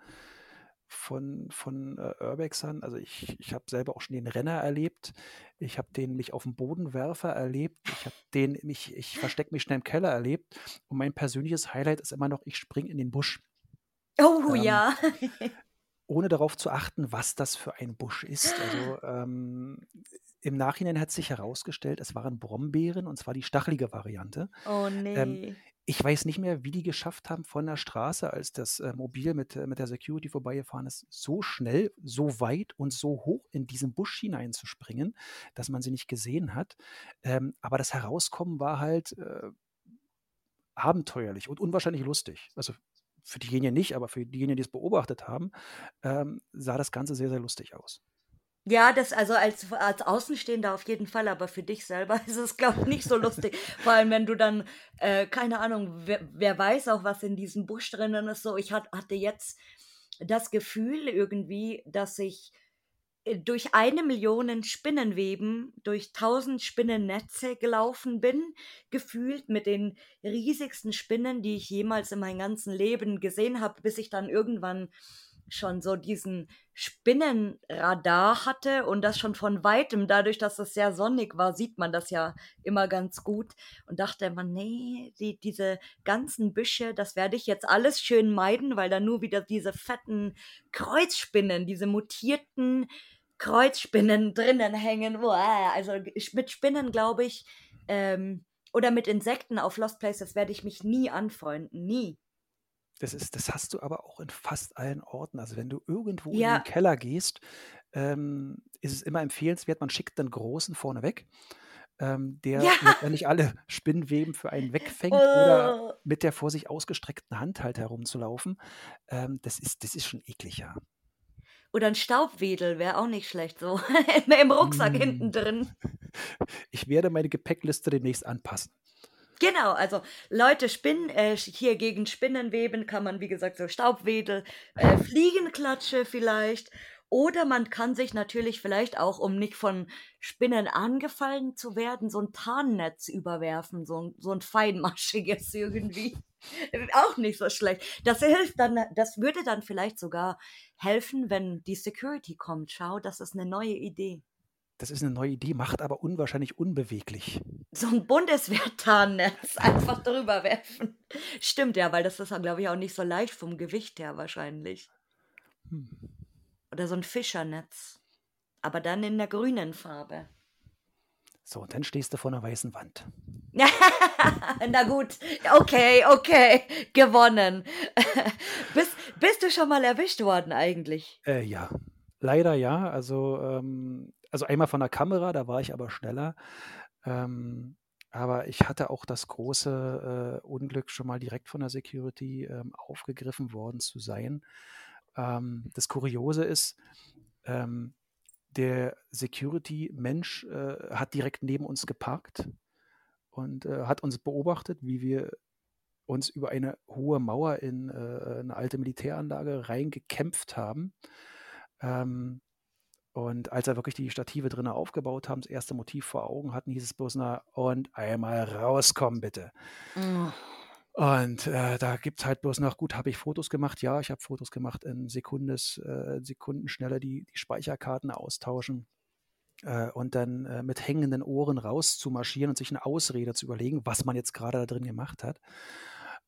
von, von äh, Urbexern. Also ich, ich habe selber auch schon den Renner erlebt. Ich habe den mich auf den Bodenwerfer erlebt. Ich habe den mich, ich verstecke mich schnell im Keller erlebt. Und mein persönliches Highlight ist immer noch, ich springe in den Busch. Oh ähm, ja. ohne darauf zu achten, was das für ein Busch ist. Also ähm, im Nachhinein hat sich herausgestellt, es waren Brombeeren und zwar die stachelige Variante. Oh ähm, nee. Ähm, ich weiß nicht mehr, wie die geschafft haben von der Straße, als das äh, Mobil mit, äh, mit der Security vorbeigefahren ist, so schnell, so weit und so hoch in diesen Busch hineinzuspringen, dass man sie nicht gesehen hat. Ähm, aber das Herauskommen war halt äh, abenteuerlich und unwahrscheinlich lustig. Also für diejenigen nicht, aber für diejenigen, die es beobachtet haben, ähm, sah das Ganze sehr, sehr lustig aus. Ja, das also als, als Außenstehender auf jeden Fall, aber für dich selber ist es, glaube ich, nicht so lustig. Vor allem, wenn du dann, äh, keine Ahnung, wer, wer, weiß auch, was in diesem Busch drinnen ist. So, ich hat, hatte jetzt das Gefühl irgendwie, dass ich äh, durch eine Million Spinnenweben, durch tausend Spinnennetze gelaufen bin, gefühlt mit den riesigsten Spinnen, die ich jemals in meinem ganzen Leben gesehen habe, bis ich dann irgendwann schon so diesen Spinnenradar hatte und das schon von weitem, dadurch, dass es sehr sonnig war, sieht man das ja immer ganz gut und dachte man, nee, die, diese ganzen Büsche, das werde ich jetzt alles schön meiden, weil da nur wieder diese fetten Kreuzspinnen, diese mutierten Kreuzspinnen drinnen hängen. Also mit Spinnen, glaube ich, ähm, oder mit Insekten auf Lost Places werde ich mich nie anfreunden, nie. Das, ist, das hast du aber auch in fast allen Orten. Also wenn du irgendwo in den Keller gehst, ähm, ist es immer empfehlenswert, man schickt einen großen vorne weg, ähm, der Ja. letztendlich alle Spinnweben für einen wegfängt oder oh. mit der vor sich ausgestreckten Hand halt herumzulaufen. Ähm, das ist, das ist schon eklig, ja. Oder ein Staubwedel wäre auch nicht schlecht, so im Rucksack hinten mm. drin. Ich werde meine Gepäckliste demnächst anpassen. Genau, also Leute, Spinnen, äh, hier gegen Spinnenweben kann man, wie gesagt, so Staubwedel, äh, Fliegenklatsche vielleicht. Oder man kann sich natürlich vielleicht auch, um nicht von Spinnen angefallen zu werden, so ein Tarnnetz überwerfen, so ein, so ein feinmaschiges irgendwie. auch nicht so schlecht. Das hilft dann, das würde dann vielleicht sogar helfen, wenn die Security kommt. Schau, das ist eine neue Idee. Das ist eine neue Idee, macht aber unwahrscheinlich unbeweglich. So ein Bundeswehrtarnnetz einfach drüber werfen. Stimmt ja, weil das ist, glaube ich, auch nicht so leicht vom Gewicht her wahrscheinlich. Hm. Oder so ein Fischernetz. Aber dann in der grünen Farbe. So, und dann stehst du vor einer weißen Wand. Na gut, okay, okay, gewonnen. bist, bist du schon mal erwischt worden eigentlich? Äh, ja, leider ja. Also ähm, also einmal von der Kamera, da war ich aber schneller. Ähm, aber ich hatte auch das große äh, Unglück, schon mal direkt von der Security ähm, aufgegriffen worden zu sein. Ähm, das Kuriose ist, ähm, der Security-Mensch äh, hat direkt neben uns geparkt und äh, hat uns beobachtet, wie wir uns über eine hohe Mauer in äh, eine alte Militäranlage reingekämpft haben. Ähm, und als er wirklich die Stative drinnen aufgebaut haben, das erste Motiv vor Augen hatten, hieß es bloß na und einmal rauskommen bitte. Mm. Und äh, da gibt es halt bloß noch, gut, habe ich Fotos gemacht? Ja, ich habe Fotos gemacht in Sekundes, äh, Sekunden schneller die, die Speicherkarten austauschen äh, und dann äh, mit hängenden Ohren rauszumarschieren und sich eine Ausrede zu überlegen, was man jetzt gerade da drin gemacht hat.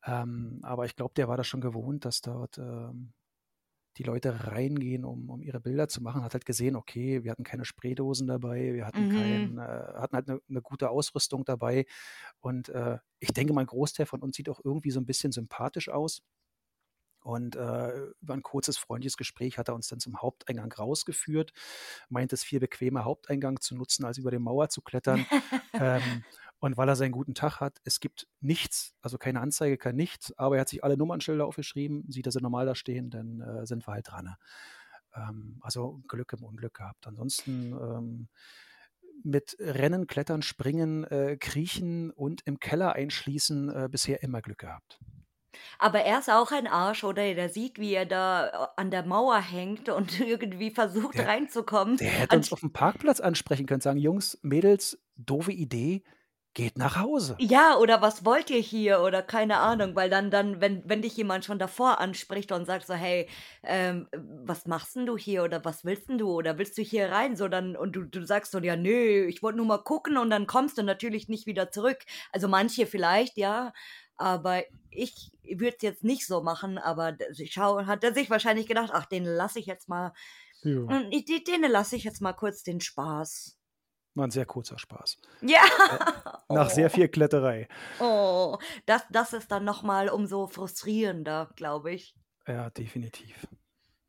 Ähm, aber ich glaube, der war das schon gewohnt, dass dort ähm, die Leute reingehen, um, um ihre Bilder zu machen, hat halt gesehen, okay, wir hatten keine Spraydosen dabei, wir hatten, mhm. kein, äh, hatten halt eine, eine, gute Ausrüstung dabei. Und äh, ich denke mal, ein Großteil von uns sieht auch irgendwie so ein bisschen sympathisch aus. Und äh, über ein kurzes freundliches Gespräch hat er uns dann zum Haupteingang rausgeführt, meint es viel bequemer, Haupteingang zu nutzen, als über die Mauer zu klettern. ähm, und weil er seinen guten Tag hat, es gibt nichts, also keine Anzeige, kein nichts, aber er hat sich alle Nummernschilder aufgeschrieben, sieht, dass sie normal da stehen, dann äh, sind wir halt dran. Ne? Ähm, also Glück im Unglück gehabt. Ansonsten ähm, mit Rennen, Klettern, Springen, äh, Kriechen und im Keller einschließen äh, bisher immer Glück gehabt. Aber er ist auch ein Arsch, oder? Der sieht, wie er da äh, an der Mauer hängt und irgendwie versucht Der, reinzukommen. der hätte uns auf dem Parkplatz ansprechen können, sagen, Jungs, Mädels, doofe Idee, geht nach Hause. Ja, oder was wollt ihr hier? Oder keine Ahnung, weil dann, dann, wenn, wenn dich jemand schon davor anspricht und sagt so, hey, ähm, was machst denn du hier? Oder was willst denn du? Oder willst du hier rein? So dann, und du, du sagst so, ja, nö, ich wollte nur mal gucken und dann kommst du natürlich nicht wieder zurück. Also manche vielleicht, ja. Aber ich würde es jetzt nicht so machen, aber schau, hat er sich wahrscheinlich gedacht, ach, den lasse ich jetzt mal. Ja. Den lasse ich jetzt mal kurz den Spaß. War ein sehr kurzer Spaß. Ja. Äh, nach oh. sehr viel Kletterei. Oh, das, das ist dann nochmal umso frustrierender, glaube ich. Ja, definitiv.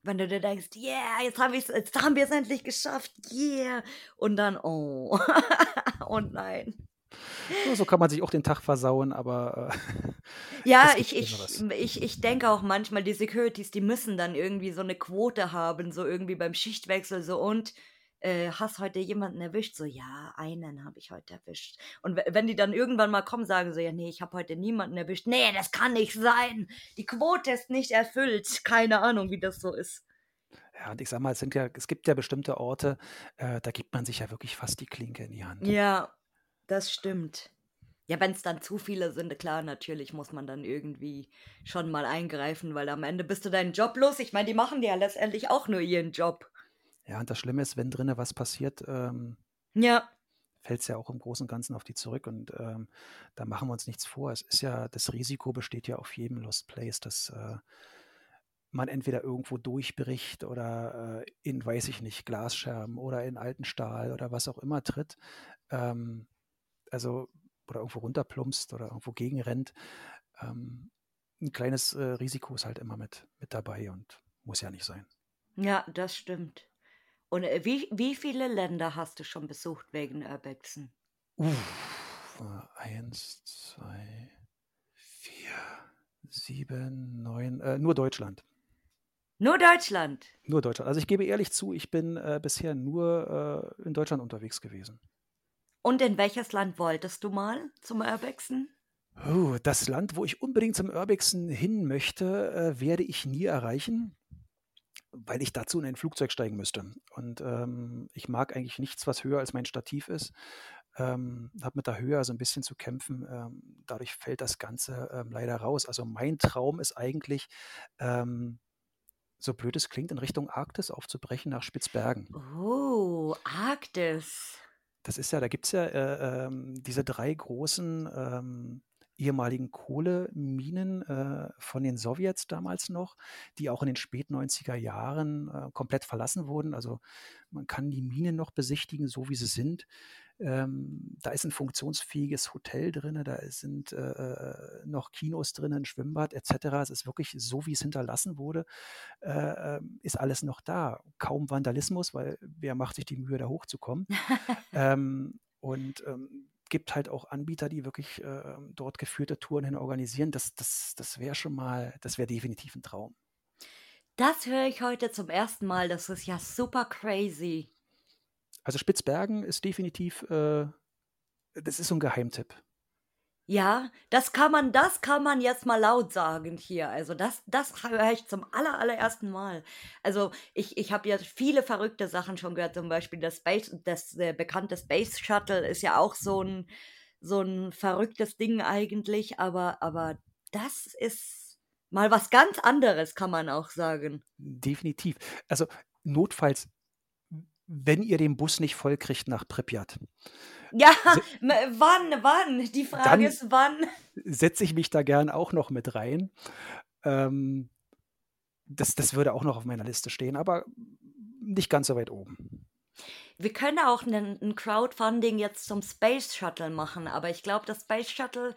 Wenn du dir denkst, yeah, jetzt, hab jetzt haben wir es endlich geschafft, yeah. Und dann, oh. oh nein. So kann man sich auch den Tag versauen, aber. Äh, ja, ich, ich, ich, ich denke auch manchmal, die Securities, die müssen dann irgendwie so eine Quote haben, so irgendwie beim Schichtwechsel, so und äh, hast heute jemanden erwischt? So, ja, einen habe ich heute erwischt. Und wenn die dann irgendwann mal kommen, sagen so, ja, nee, ich habe heute niemanden erwischt. Nee, das kann nicht sein. Die Quote ist nicht erfüllt. Keine Ahnung, wie das so ist. Ja, und ich sag mal, es, sind ja, es gibt ja bestimmte Orte, äh, da gibt man sich ja wirklich fast die Klinke in die Hand. Ja, das stimmt. Ja, wenn es dann zu viele sind, klar, natürlich muss man dann irgendwie schon mal eingreifen, weil am Ende bist du deinen Job los. Ich meine, die machen ja letztendlich auch nur ihren Job. Ja, und das Schlimme ist, wenn drinnen was passiert, ähm, ja. fällt es ja auch im Großen und Ganzen auf die zurück. Und ähm, da machen wir uns nichts vor. Es ist ja, das Risiko besteht ja auf jedem Lost Place, dass äh, man entweder irgendwo durchbricht oder äh, in, weiß ich nicht, Glasscherben oder in alten Stahl oder was auch immer tritt. Ähm, also, oder irgendwo runterplumpst oder irgendwo gegenrennt. Ähm, ein kleines äh, Risiko ist halt immer mit, mit dabei und muss ja nicht sein. Ja, das stimmt. Und äh, wie, wie viele Länder hast du schon besucht wegen Urbexen? Uff, eins, zwei, vier, sieben, neun, äh, nur Deutschland. Nur Deutschland? Nur Deutschland. Also ich gebe ehrlich zu, ich bin äh, bisher nur äh, in Deutschland unterwegs gewesen. Und in welches Land wolltest du mal zum Urbexen? Oh, das Land, wo ich unbedingt zum Urbexen hin möchte, äh, werde ich nie erreichen weil ich dazu in ein Flugzeug steigen müsste. Und ähm, ich mag eigentlich nichts, was höher als mein Stativ ist. Ähm, habe mit der Höhe also ein bisschen zu kämpfen. Ähm, dadurch fällt das Ganze ähm, leider raus. Also mein Traum ist eigentlich, ähm, so blöd es klingt, in Richtung Arktis aufzubrechen nach Spitzbergen. Oh, Arktis. Das ist ja, da gibt es ja äh, ähm, diese drei großen ehemaligen Kohleminen äh, von den Sowjets damals noch, die auch in den spät 90er Jahren äh, komplett verlassen wurden. Also man kann die Minen noch besichtigen, so wie sie sind. Ähm, da ist ein funktionsfähiges Hotel drin, da sind äh, äh, noch Kinos drin, ein Schwimmbad etc. Es ist wirklich so, wie es hinterlassen wurde, äh, ähm, ist alles noch da. Kaum Vandalismus, weil wer macht sich die Mühe, da hochzukommen? ähm, und ähm, gibt halt auch Anbieter, die wirklich äh, dort geführte Touren hin organisieren. Das, das, das wäre schon mal, das wäre definitiv ein Traum. Das höre ich heute zum ersten Mal. Das ist ja super crazy. Also Spitzbergen ist definitiv, äh, das ist so ein Geheimtipp. Ja, das kann man das kann man jetzt mal laut sagen hier. Also, das das höre ich zum aller allerersten Mal. Also, ich ich habe ja viele verrückte Sachen schon gehört, zum Beispiel das Space das, äh, bekannte Space Shuttle ist ja auch so ein so ein verrücktes Ding eigentlich, aber aber das ist mal was ganz anderes, kann man auch sagen. Definitiv. Also, notfalls, wenn ihr den Bus nicht vollkriegt nach Pripyat Ja, wann, wann? Die Frage ist wann? setze ich mich da gern auch noch mit rein. Ähm, das das würde auch noch auf meiner Liste stehen, aber nicht ganz so weit oben. Wir können auch 'nen 'n Crowdfunding jetzt zum Space Shuttle machen, aber ich glaube, das Space Shuttle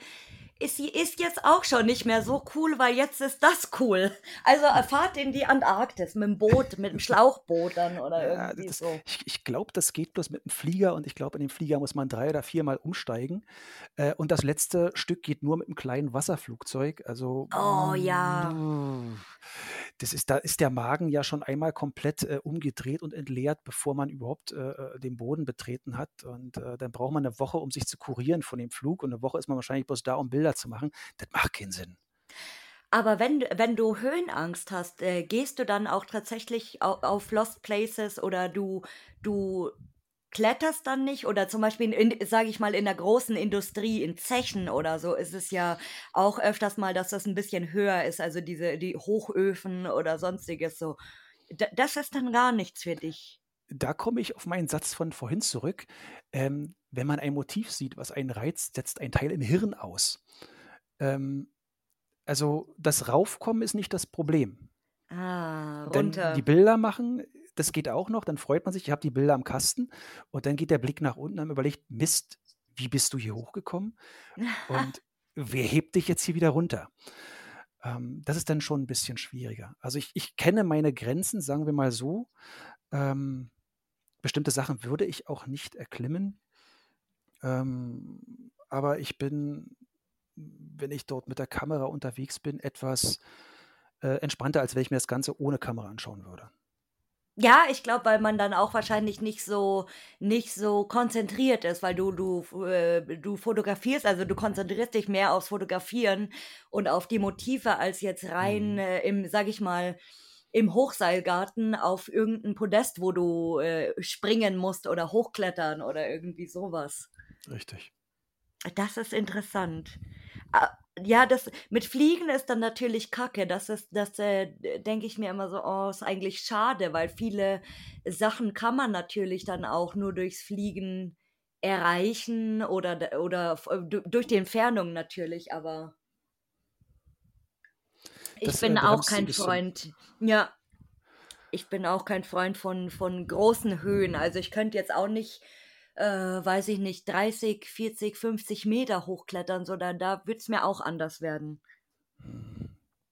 ist sie ist jetzt auch schon nicht mehr so cool, weil jetzt ist das cool. Also äh, Fahrt in die Antarktis mit dem Boot, mit dem Schlauchboot dann oder Ja, irgendwie das so. ich ich glaube, das geht bloß mit dem Flieger und ich glaube, in dem Flieger muss man drei oder viermal umsteigen. Äh, und das letzte Stück geht nur mit einem kleinen Wasserflugzeug. Also, Oh ja. das ist da ist der Magen ja schon einmal komplett, äh, umgedreht und entleert, bevor man überhaupt, äh, äh, den Boden betreten hat. Und, äh, dann braucht man eine Woche, um sich zu kurieren von dem Flug und eine Woche ist man wahrscheinlich bloß da, um Bilder zu machen. Das macht keinen Sinn. Aber wenn wenn du Höhenangst hast, äh, gehst du dann auch tatsächlich au auf Lost Places oder du du kletterst dann nicht? Oder zum Beispiel sage ich mal, in der großen Industrie, in Zechen oder so, ist es ja auch öfters mal, dass das ein bisschen höher ist, also diese die Hochöfen oder Sonstiges so. D das ist dann gar nichts für dich? Da komme ich auf meinen Satz von vorhin zurück. Ähm, wenn man ein Motiv sieht, was einen reizt, setzt ein Teil im Hirn aus. Ähm, also, das Raufkommen ist nicht das Problem. Ah, Dann die runter. Bilder machen, das geht auch noch, dann freut man sich, ich habe die Bilder am Kasten und dann geht der Blick nach unten, dann überlegt: „Mist, wie bist du hier hochgekommen und wer hebt dich jetzt hier wieder runter?“ Ähm, das ist dann schon ein bisschen schwieriger. Also, ich ich kenne meine Grenzen, sagen wir mal so. Ähm, bestimmte Sachen würde ich auch nicht erklimmen. Ähm, aber ich bin, wenn ich dort mit der Kamera unterwegs bin, etwas, äh, entspannter, als wenn ich mir das Ganze ohne Kamera anschauen würde. Ja, ich glaube, weil man dann auch wahrscheinlich nicht so nicht so konzentriert ist, weil du du äh, du fotografierst, also du konzentrierst dich mehr aufs Fotografieren und auf die Motive als jetzt rein, Mhm. äh, im, sage ich mal, im Hochseilgarten auf irgendein Podest, wo du, äh, springen musst oder hochklettern oder irgendwie sowas. Richtig. Das ist interessant. Ah, ja, das mit Fliegen ist dann natürlich Kacke. Das ist das, äh, denke ich mir immer so: „Oh, ist eigentlich schade“, weil viele Sachen kann man natürlich dann auch nur durchs Fliegen erreichen oder oder du durch die Entfernung natürlich, aber ich Das, bin äh, auch bremst so 'n kein. Freund ja, ich bin auch kein Freund von von großen Höhen. Also, ich könnte jetzt auch nicht, äh, weiß ich nicht, 30, 40, 50 Meter hochklettern, sondern da würde es mir auch anders werden.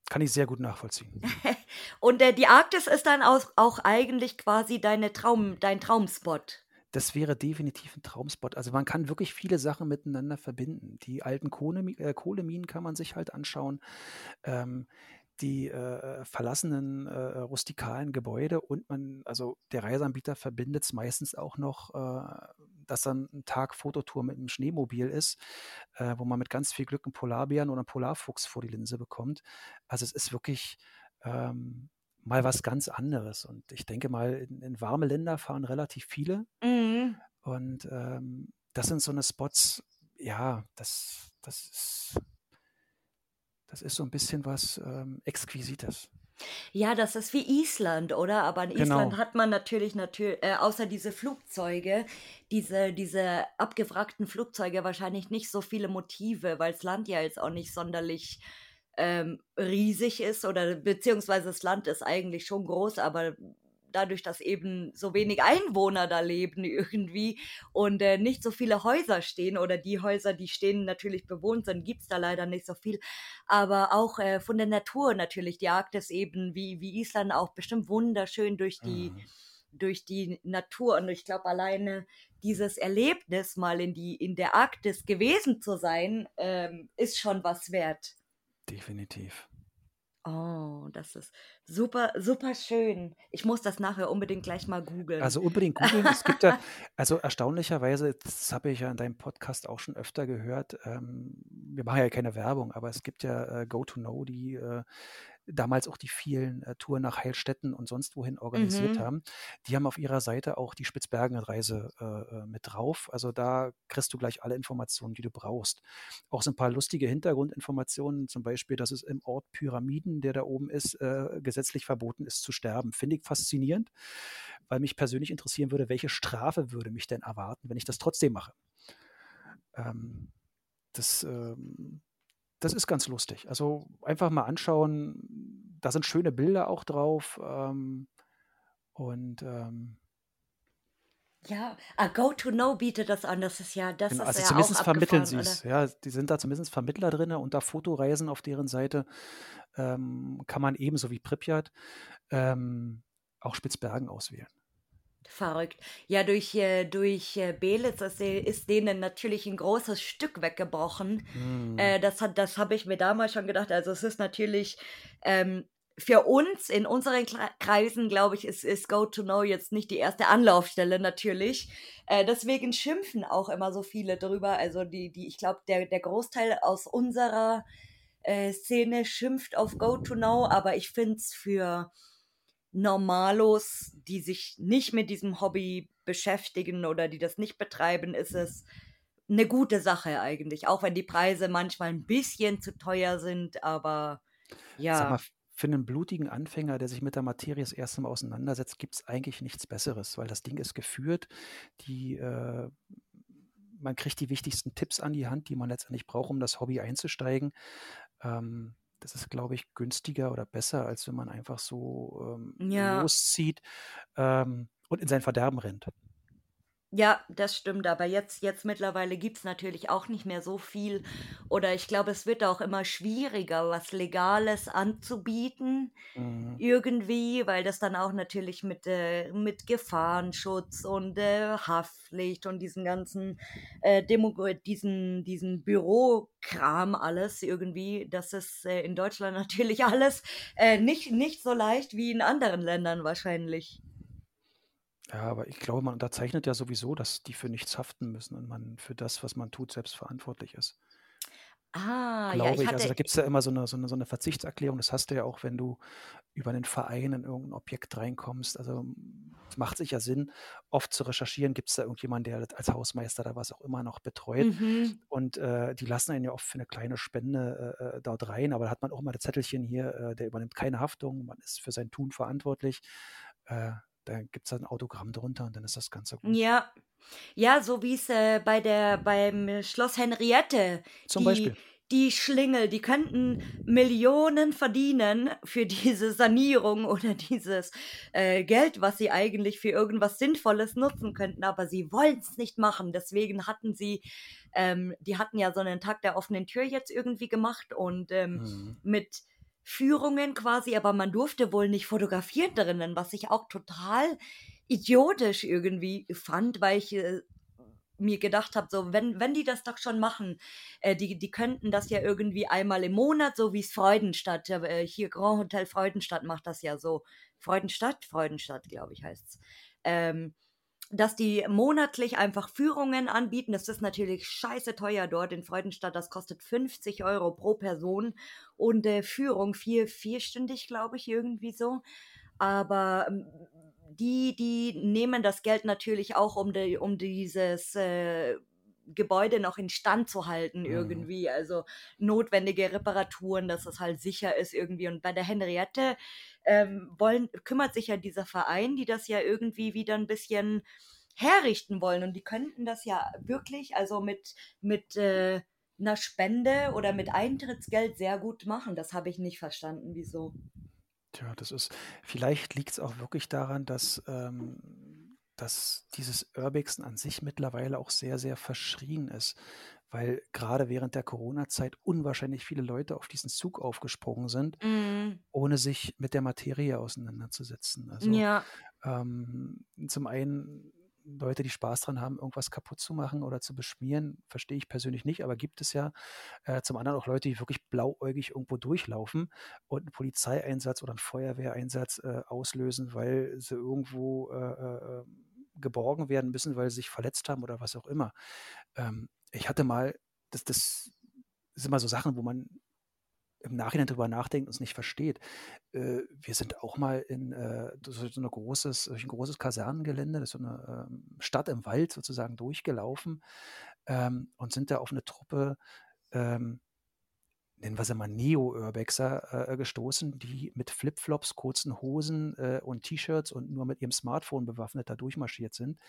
Kann ich sehr gut nachvollziehen. Und, äh, die Arktis ist dann aus auch eigentlich quasi deine Traum dein Traumspot? Das wäre definitiv 'n Traumspot. Also, man kann wirklich viele Sachen miteinander verbinden. Die alten Kohlemi äh, Kohleminen kann man sich halt anschauen, ähm, die, äh, äh, verlassenen, äh, äh, rustikalen Gebäude und man also, der Reiseanbieter verbindet's meistens auch noch, äh, dass dann 'n Tag Fototour mit 'nem Schneemobil ist, äh, wo man mit ganz viel Glück 'n Polarbären oder 'n Polarfuchs vor die Linse bekommt. Also, es ist wirklich, ähm, mal was ganz anderes und ich denke mal, in in warme Länder fahren relativ viele Mhm. und, ähm, das sind so 'ne Spots, ja, das das ist das ist so 'n bisschen was, ähm, Exquisites. Ja, das ist wie Island, oder? Aber in Island Genau. hat man natürlich natür äh, außer diese Flugzeuge, diese diese abgewrackten Flugzeuge wahrscheinlich nicht so viele Motive, weil's Land ja jetzt auch nicht sonderlich, ähm, riesig ist oder beziehungsweise das Land ist eigentlich schon groß, aber dadurch, dass eben so wenig Einwohner da leben irgendwie und, äh, nicht so viele Häuser stehen oder die Häuser, die stehen, natürlich bewohnt sind, gibt's da leider nicht so viel. Aber auch, äh, von der Natur natürlich, die Arktis eben wie wie Island auch bestimmt wunderschön durch die Mhm. durch die Natur. Und ich glaube, alleine dieses Erlebnis, mal in die in der Arktis gewesen zu sein, ähm, ist schon was wert. Definitiv. Oh, das ist super, super schön. Ich muss das nachher unbedingt gleich mal googeln. Also unbedingt googeln. Es gibt ja, also erstaunlicherweise, das habe ich ja in deinem Podcast auch schon öfter gehört, ähm, wir machen ja keine Werbung, aber es gibt ja äh, Go2Know, die äh, damals auch die vielen äh, Touren nach Heilstätten und sonst wohin organisiert Mhm. haben. Die haben auf ihrer Seite auch die Spitzbergenreise äh, äh, mit drauf. Also da kriegst du gleich alle Informationen, die du brauchst. Auch so ein paar lustige Hintergrundinformationen, zum Beispiel, dass es im Ort Pyramiden, der da oben ist, äh, gesetzlich verboten ist zu sterben. Finde ich faszinierend, weil mich persönlich interessieren würde, welche Strafe würde mich denn erwarten, wenn ich das trotzdem mache. Ähm, das, ähm, das ist ganz lustig. Also einfach mal anschauen. Da sind schöne Bilder auch drauf. Ähm, und ähm, Ja, ah, Go2Know bietet das an. Das ist ja, das genau, ist also ja auch zumindest vermitteln abgefahren, sie es. Ja, die sind da zumindest Vermittler drin und da Fotoreisen auf deren Seite ähm, kann man ebenso wie Pripyat ähm, auch Spitzbergen auswählen. Verrückt. Ja, durch, äh, durch äh, Belitz ist, de- ist denen natürlich ein großes Stück weggebrochen. Äh, das hat, das habe ich mir damals schon gedacht. Also es ist natürlich ähm, für uns in unseren Kreisen, glaube ich, ist, ist Go2Know jetzt nicht die erste Anlaufstelle natürlich. Äh, deswegen schimpfen auch immer so viele drüber. Also die, die, ich glaube, der, der Großteil aus unserer Szene schimpft auf Go2Know, aber ich finde es für Normalos, die sich nicht mit diesem Hobby beschäftigen oder die das nicht betreiben, ist es eine gute Sache eigentlich. Auch wenn die Preise manchmal ein bisschen zu teuer sind, aber Sag mal, ja. für einen blutigen Anfänger, der sich mit der Materie das erste Mal auseinandersetzt, gibt es eigentlich nichts Besseres, weil das Ding ist geführt. Die, äh, man kriegt die wichtigsten Tipps an die Hand, die man letztendlich braucht, um das Hobby einzusteigen. Ähm, das ist, glaube ich, günstiger oder besser, als wenn man einfach so ähm, Ja. loszieht ähm, und in sein Verderben rennt. Ja, das stimmt, aber jetzt, jetzt mittlerweile gibt's natürlich auch nicht mehr so viel. Oder ich glaube, es wird auch immer schwieriger, was Legales anzubieten. Mhm. Irgendwie, weil das dann auch natürlich mit, äh, mit Gefahrenschutz und äh, Haftpflicht und diesen ganzen, äh, Demo diesen, diesen Bürokram alles irgendwie, das ist äh, in Deutschland natürlich alles äh, nicht, nicht so leicht wie in anderen Ländern wahrscheinlich. Ja, aber ich glaube, man unterzeichnet ja sowieso, dass die für nichts haften müssen und man für das, was man tut, selbst verantwortlich ist. Ah, ja, Glaube ich ich. Also da gibt es ja immer so eine, so, eine, so eine Verzichtserklärung. Das hast du ja auch, wenn du über einen Verein in irgendein Objekt reinkommst. Also es macht sich ja Sinn, oft zu recherchieren, gibt es da irgendjemanden, der als Hausmeister da was auch immer noch betreut. mhm. Und äh, die lassen einen ja oft für eine kleine Spende äh, äh, dort rein, aber da hat man auch mal das Zettelchen hier, äh, der übernimmt keine Haftung, man ist für sein Tun verantwortlich. Da gibt es ein Autogramm drunter und dann ist das Ganze gut. Ja, ja, so wie es äh, bei der beim Schloss Henriette, Zum die Beispiel. die Schlingel, die könnten Millionen verdienen für diese Sanierung oder dieses äh, Geld, was sie eigentlich für irgendwas Sinnvolles nutzen könnten, aber sie wollen es nicht machen. Deswegen hatten sie, ähm, die hatten ja so einen Tag der offenen Tür jetzt irgendwie gemacht und ähm, Mhm. mit Führungen quasi, aber man durfte wohl nicht fotografieren drinnen, was ich auch total idiotisch irgendwie fand, weil ich äh, mir gedacht habe, so, wenn, wenn die das doch schon machen, äh, die, die könnten das ja irgendwie einmal im Monat, so wie es Freudenstadt, äh, hier Grand Hotel Freudenstadt macht das ja so. Freudenstadt? Freudenstadt, glaube ich, heißt's. Ähm, dass die monatlich einfach Führungen anbieten. Das ist natürlich scheiße teuer dort in Freudenstadt. Das kostet 50 Euro pro Person und äh, Führung vier, vierstündig, glaube ich, irgendwie so. Aber ähm, die, die nehmen das Geld natürlich auch, um, die, um dieses äh, Gebäude noch in Stand zu halten Mhm. irgendwie. Also notwendige Reparaturen, dass es halt sicher ist irgendwie. Und bei der Henriette ähm, wollen, kümmert sich ja dieser Verein, die das ja irgendwie wieder ein bisschen herrichten wollen. Und die könnten das ja wirklich, also mit, mit äh, einer Spende oder mit Eintrittsgeld sehr gut machen. Das habe ich nicht verstanden, wieso. Tja, das ist, vielleicht liegt es auch wirklich daran, dass, ähm, dass dieses Urbexen an sich mittlerweile auch sehr, sehr verschrien ist, weil gerade während der Corona-Zeit unwahrscheinlich viele Leute auf diesen Zug aufgesprungen sind, Mm, ohne sich mit der Materie auseinanderzusetzen. Also ja, ähm, zum einen Leute, die Spaß dran haben, irgendwas kaputt zu machen oder zu beschmieren, verstehe ich persönlich nicht, aber gibt es ja. Äh, zum anderen auch Leute, die wirklich blauäugig irgendwo durchlaufen und einen Polizeieinsatz oder einen Feuerwehreinsatz äh, auslösen, weil sie irgendwo äh, äh, geborgen werden müssen, weil sie sich verletzt haben oder was auch immer. Ähm, ich hatte mal, das, das sind immer so Sachen, wo man im Nachhinein drüber nachdenkt und es nicht versteht. Äh, wir sind auch mal in äh, so, eine großes, durch ein großes Kasernengelände, das ist so eine ähm, Stadt im Wald sozusagen durchgelaufen ähm, und sind da auf eine Truppe, ähm, nennen wir sie mal Neo-Urbexer, äh, gestoßen, die mit Flipflops, kurzen Hosen äh, und T-Shirts und nur mit ihrem Smartphone bewaffnet da durchmarschiert sind.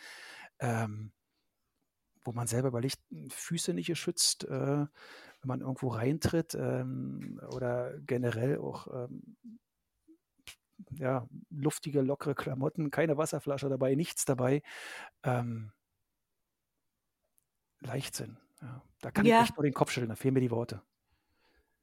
Ähm, wo man selber überlegt, Füße nicht geschützt, äh, wenn man irgendwo reintritt ähm, oder generell auch ähm, ja, luftige, lockere Klamotten, keine Wasserflasche dabei, nichts dabei. Ähm, Leichtsinn. Ja. Da kann ja. ich echt nur den Kopf schütteln, da fehlen mir die Worte.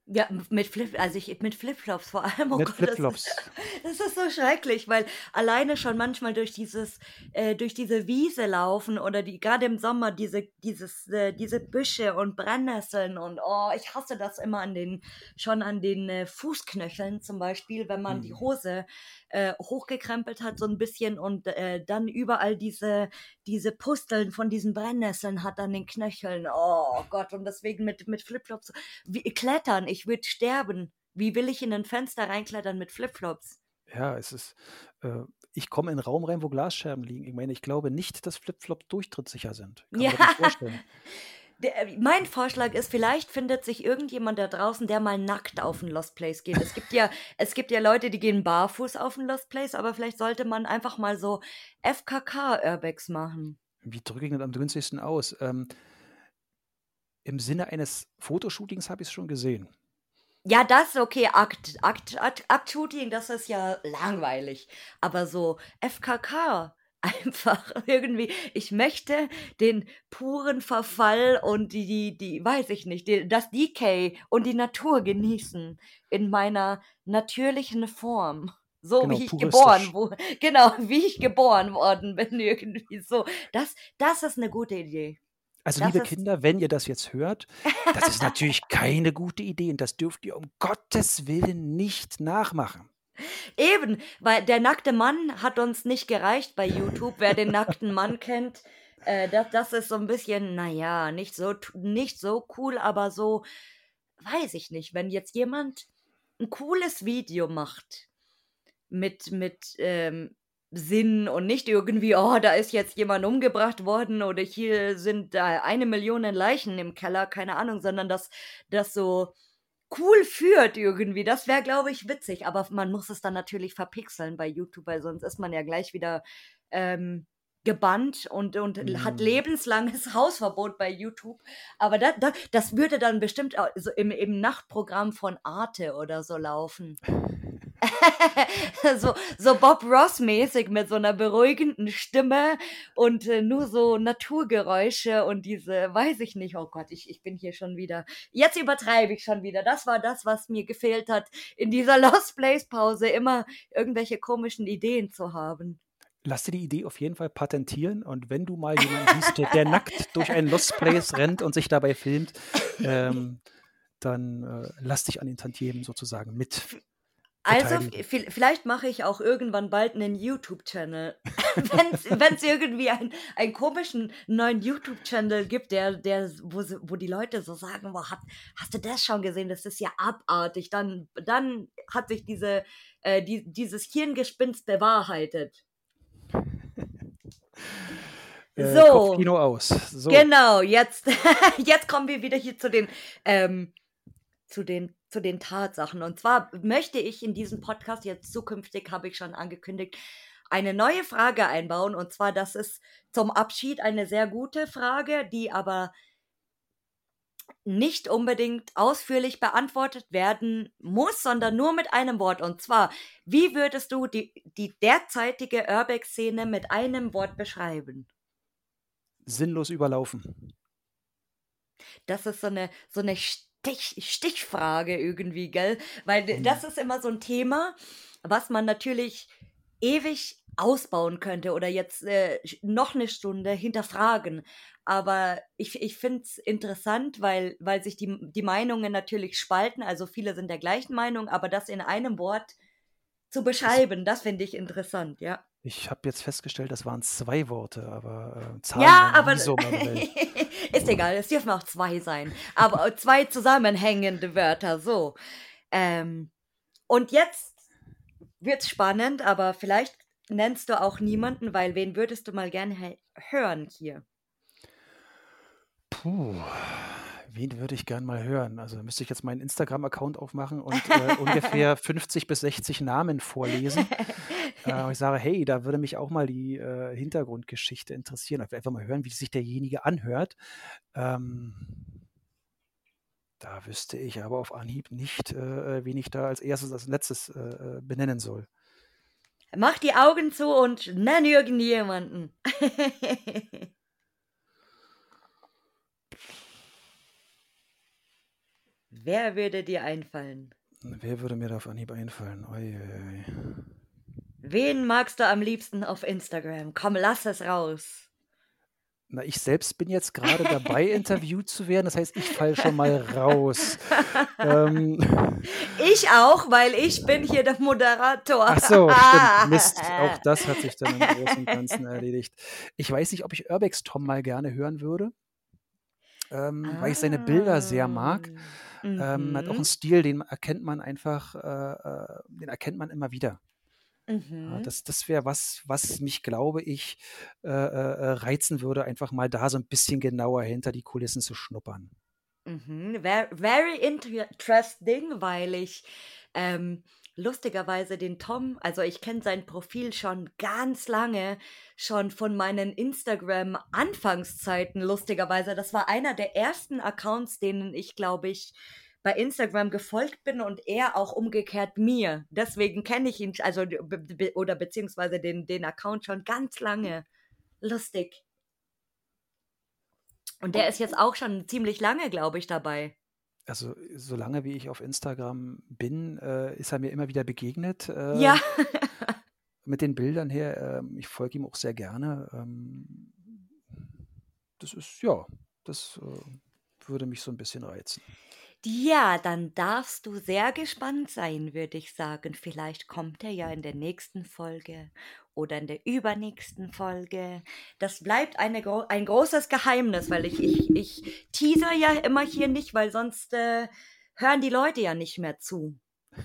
Ja, mit Flip, also ich mit Flipflops vor allem. Oh mit Gott, Flipflops. Das, ist, das ist so schrecklich, weil alleine schon manchmal durch dieses, äh, durch diese Wiese laufen oder die gerade im Sommer diese, dieses, äh, diese Büsche und Brennnesseln und oh, ich hasse das immer an den, schon an den äh, Fußknöcheln zum Beispiel, wenn man hm. die Hose äh, hochgekrempelt hat so ein bisschen und äh, dann überall diese, diese Pusteln von diesen Brennnesseln hat an den Knöcheln. Oh Gott, und deswegen mit, mit Flipflops wie, klettern, ich würde sterben. Wie will ich in ein Fenster reinklettern mit Flipflops? Ja, es ist, äh, ich komme in einen Raum rein, wo Glasscherben liegen. Ich meine, ich glaube nicht, dass Flipflops durchtrittssicher sind. Kann ja. vorstellen. Der, mein Vorschlag ist, vielleicht findet sich irgendjemand da draußen, der mal nackt auf ein Lost Place geht. Es gibt ja, es gibt ja Leute, die gehen barfuß auf ein Lost Place, aber vielleicht sollte man einfach mal so FKK-Airbags machen. Wie drücke ich das am günstigsten aus? Ähm, Im Sinne eines Fotoshootings habe ich es schon gesehen. Ja, das okay, Akt, Akt, Akt, Akt-Shooting, das ist ja langweilig. Aber so FKK, einfach irgendwie, ich möchte den puren Verfall und die, die, die weiß ich nicht, die, das Decay und die Natur genießen in meiner natürlichen Form. So genau, wie ich geboren wurde. Genau, wie ich geboren worden bin, irgendwie so. Das, das ist eine gute Idee. Also, das liebe Kinder, wenn ihr das jetzt hört, das ist natürlich keine gute Idee und das dürft ihr um Gottes Willen nicht nachmachen. Eben, weil der nackte Mann hat uns nicht gereicht bei YouTube. Wer den nackten Mann kennt, äh, das, das ist so ein bisschen, naja, nicht so, nicht so cool, aber so, weiß ich nicht, wenn jetzt jemand ein cooles Video macht mit, mit ähm, Sinn und nicht irgendwie, oh, da ist jetzt jemand umgebracht worden oder hier sind da eine Million Leichen im Keller, keine Ahnung, sondern dass das so cool führt irgendwie. Das wäre, glaube ich, witzig. Aber man muss es dann natürlich verpixeln bei YouTube, weil sonst ist man ja gleich wieder ähm, gebannt und, und mm. hat lebenslanges Hausverbot bei YouTube. Aber da, da, das würde dann bestimmt so im, im Nachtprogramm von Arte oder so laufen. so, so Bob Ross-mäßig mit so einer beruhigenden Stimme und äh, nur so Naturgeräusche und diese, weiß ich nicht, oh Gott, ich, ich bin hier schon wieder. Jetzt übertreibe ich schon wieder. Das war das, was mir gefehlt hat, in dieser Lost Place-Pause immer irgendwelche komischen Ideen zu haben. Lass dir die Idee auf jeden Fall patentieren und wenn du mal jemanden siehst, der nackt durch einen Lost Place rennt und sich dabei filmt, ähm, dann äh, lass dich an den Tantiemen sozusagen mit. Also, vielleicht mache ich auch irgendwann bald einen YouTube-Channel. Wenn es irgendwie einen, einen komischen neuen YouTube-Channel gibt, der, der, wo, wo die Leute so sagen, wow, hat, hast du das schon gesehen? Das ist ja abartig. Dann, dann hat sich diese, äh, die, dieses Hirngespinst bewahrheitet. Äh, so. Kopfkino aus. So. Genau, jetzt, jetzt kommen wir wieder hier zu den, ähm, zu den zu den Tatsachen. Und zwar möchte ich in diesem Podcast jetzt zukünftig, habe ich schon angekündigt, eine neue Frage einbauen. Und zwar, das ist zum Abschied eine sehr gute Frage, die aber nicht unbedingt ausführlich beantwortet werden muss, sondern nur mit einem Wort. Und zwar, wie würdest du die, die derzeitige Urbex-Szene mit einem Wort beschreiben? Sinnlos überlaufen. Das ist so eine, so eine Stich, Stichfrage irgendwie, gell? Weil mhm. das ist immer so ein Thema, was man natürlich ewig ausbauen könnte oder jetzt äh, noch eine Stunde hinterfragen. Aber ich, ich finde es interessant, weil, weil sich die, die Meinungen natürlich spalten. Also viele sind der gleichen Meinung, aber das in einem Wort zu beschreiben, das finde ich interessant, ja. Ich habe jetzt festgestellt, das waren zwei Worte, aber äh, Zahlen Ja, aber so ist egal, es dürfen auch zwei sein. Aber zwei zusammenhängende Wörter, so. Ähm, und jetzt wird's spannend, aber vielleicht nennst du auch niemanden, weil wen würdest du mal gerne hören hier? Puh, wen würde ich gern mal hören? Also müsste ich jetzt meinen Instagram-Account aufmachen und äh, ungefähr 50 bis 60 Namen vorlesen. Äh, ich sage, hey, da würde mich auch mal die äh, Hintergrundgeschichte interessieren. Ich will einfach mal hören, wie sich derjenige anhört. Ähm, da wüsste ich aber auf Anhieb nicht, äh, wen ich da als erstes, als letztes äh, äh, benennen soll. Mach die Augen zu und nenn irgendjemanden. Wer würde dir einfallen? Wer würde mir da auf Anhieb einfallen? Oi, oi. Wen magst du am liebsten auf Instagram? Komm, lass es raus. Na, ich selbst bin jetzt gerade dabei, interviewt zu werden. Das heißt, ich falle schon mal raus. ähm, Ich auch, weil ich bin hier der Moderator. ach so, stimmt. Mist. Auch das hat sich dann im Großen und Ganzen erledigt. Ich weiß nicht, ob ich Urbex Tom mal gerne hören würde, ähm, weil ich seine Bilder sehr mag. Ähm, hat auch Mhm. einen Stil, den erkennt man einfach, äh, äh, den erkennt man immer wieder. Ja, Mhm. das das wäre was, was mich, glaube ich, äh, äh, äh, reizen würde, einfach mal da so ein bisschen genauer hinter die Kulissen zu schnuppern. Mhm. Ver very interesting, weil ich ähm, lustigerweise den Tom, also ich kenne sein Profil schon ganz lange, schon von meinen Instagram-Anfangszeiten, lustigerweise. Das war einer der ersten Accounts, denen ich, glaube ich, bei Instagram gefolgt bin und er auch umgekehrt mir. Deswegen kenne ich ihn, also be oder beziehungsweise den, den Account schon ganz lange. Lustig. Und der ist jetzt auch schon ziemlich lange, glaube ich, dabei. Also, solange wie ich auf Instagram bin, äh, ist er mir immer wieder begegnet, äh, Ja. mit den Bildern her. Ähm, ich folge ihm auch sehr gerne. Ähm, das ist, ja, das äh, würde mich so ein bisschen reizen. Ja, dann darfst du sehr gespannt sein, würde ich sagen. Vielleicht kommt er ja in der nächsten Folge oder in der übernächsten Folge. Das bleibt eine, ein großes Geheimnis, weil ich, ich, ich teaser ja immer hier nicht, weil sonst äh, hören die Leute ja nicht mehr zu.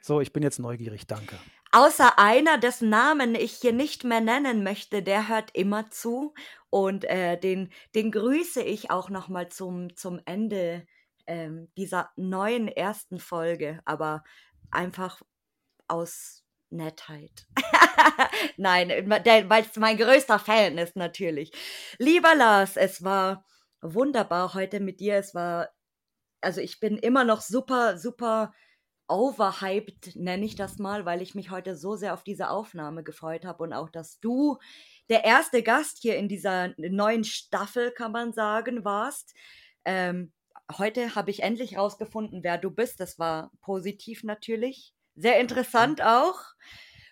So, ich bin jetzt neugierig, danke. Außer einer, dessen Namen ich hier nicht mehr nennen möchte, der hört immer zu. Und äh, den, den grüße ich auch nochmal zum, zum Ende ähm, dieser neuen ersten Folge, aber einfach aus Nettheit. Nein, weil es mein größter Fan ist natürlich. Lieber Lars, es war wunderbar heute mit dir. Es war, also ich bin immer noch super, super overhyped, nenne ich das mal, weil ich mich heute so sehr auf diese Aufnahme gefreut habe und auch, dass du der erste Gast hier in dieser neuen Staffel, kann man sagen, warst. Ähm, heute habe ich endlich rausgefunden, wer du bist. Das war positiv natürlich. Sehr interessant auch.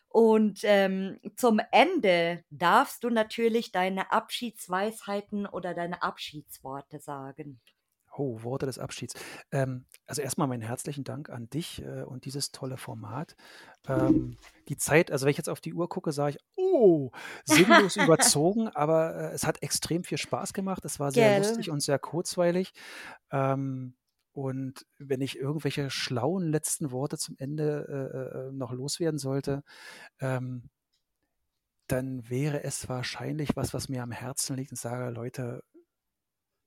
Und ähm, zum Ende darfst du natürlich deine Abschiedsweisheiten oder deine Abschiedsworte sagen. Oh, Worte des Abschieds. Ähm, also erstmal meinen herzlichen Dank an dich äh, und dieses tolle Format. Ähm, die Zeit, also wenn ich jetzt auf die Uhr gucke, sage ich, oh, sinnlos überzogen, aber äh, es hat extrem viel Spaß gemacht. Es war sehr Gell? lustig und sehr kurzweilig. Ähm, und wenn ich irgendwelche schlauen letzten Worte zum Ende äh, äh, noch loswerden sollte, ähm, dann wäre es wahrscheinlich was, was mir am Herzen liegt und sage, Leute,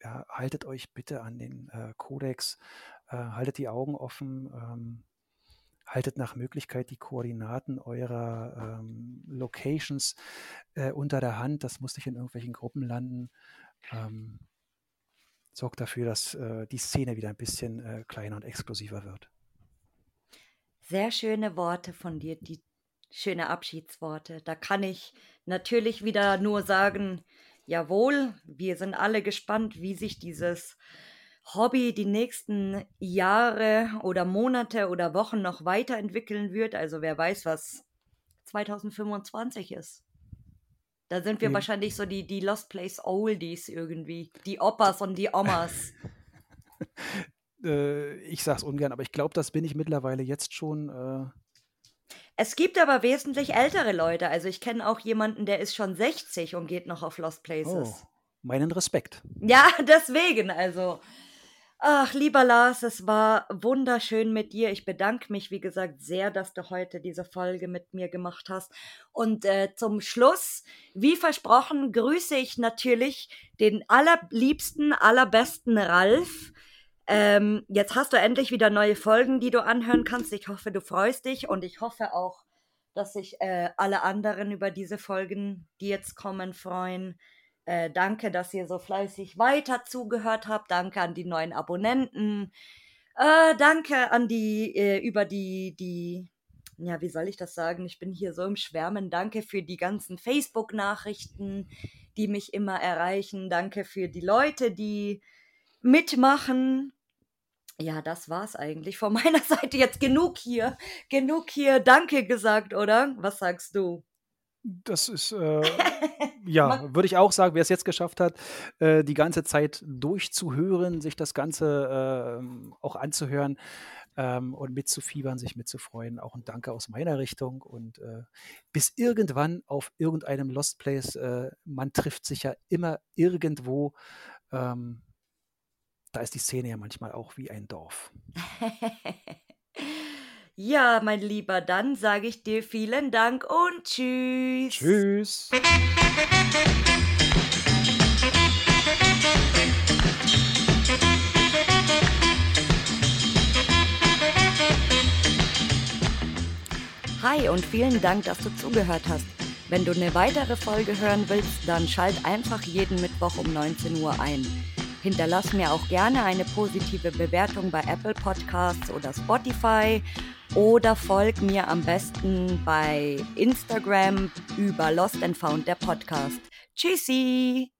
ja, haltet euch bitte an den äh, Kodex, äh, haltet die Augen offen, ähm, haltet nach Möglichkeit die Koordinaten eurer ähm, Locations äh, unter der Hand. Das muss nicht in irgendwelchen Gruppen landen. Ähm, sorgt dafür, dass äh, die Szene wieder ein bisschen äh, kleiner und exklusiver wird. Sehr schöne Worte von dir, die schöne Abschiedsworte. Da kann ich natürlich wieder nur sagen, jawohl, wir sind alle gespannt, wie sich dieses Hobby die nächsten Jahre oder Monate oder Wochen noch weiterentwickeln wird. Also wer weiß, was 2025 ist. Da sind wir Nee. wahrscheinlich so die, die Lost Place Oldies irgendwie. Die Opas und die Omas. Äh, ich sag's ungern, aber ich glaube, das bin ich mittlerweile jetzt schon. Äh, Es gibt aber wesentlich ältere Leute. Also ich kenne auch jemanden, der ist schon 60 und geht noch auf Lost Places. oh, meinen Respekt. Ja, deswegen, also. Ach, lieber Lars, es war wunderschön mit dir. Ich bedanke mich, wie gesagt, sehr, dass du heute diese Folge mit mir gemacht hast. Und äh, zum Schluss, wie versprochen, grüße ich natürlich den allerliebsten, allerbesten Ralf. Ähm, jetzt hast du endlich wieder neue Folgen, die du anhören kannst. Ich hoffe, du freust dich und ich hoffe auch, dass sich äh, alle anderen über diese Folgen, die jetzt kommen, freuen. Äh, danke, dass ihr so fleißig weiter zugehört habt. Danke an die neuen Abonnenten. Äh, danke an die, äh, über die, die, ja, wie soll ich das sagen? Ich bin hier so im Schwärmen. Danke für die ganzen Facebook-Nachrichten, die mich immer erreichen. Danke für die Leute, die mitmachen. Ja, das war's eigentlich von meiner Seite jetzt genug hier. Genug hier Danke gesagt, oder? Was sagst du? Das ist, äh, ja, würde ich auch sagen, wer es jetzt geschafft hat, äh, die ganze Zeit durchzuhören, sich das Ganze ähm, auch anzuhören ähm, und mitzufiebern, sich mitzufreuen. Auch ein Danke aus meiner Richtung. Und äh, bis irgendwann auf irgendeinem Lost Place, äh, man trifft sich ja immer irgendwo. Ähm, da ist die Szene ja manchmal auch wie ein Dorf. Ja, mein Lieber, dann sage ich dir vielen Dank und tschüss. Tschüss. Hi und vielen Dank, dass du zugehört hast. Wenn du eine weitere Folge hören willst, dann schalt einfach jeden Mittwoch um 19 Uhr ein. Hinterlass mir auch gerne eine positive Bewertung bei Apple Podcasts oder Spotify oder folg mir am besten bei Instagram über Lost and Found der Podcast. Tschüssi!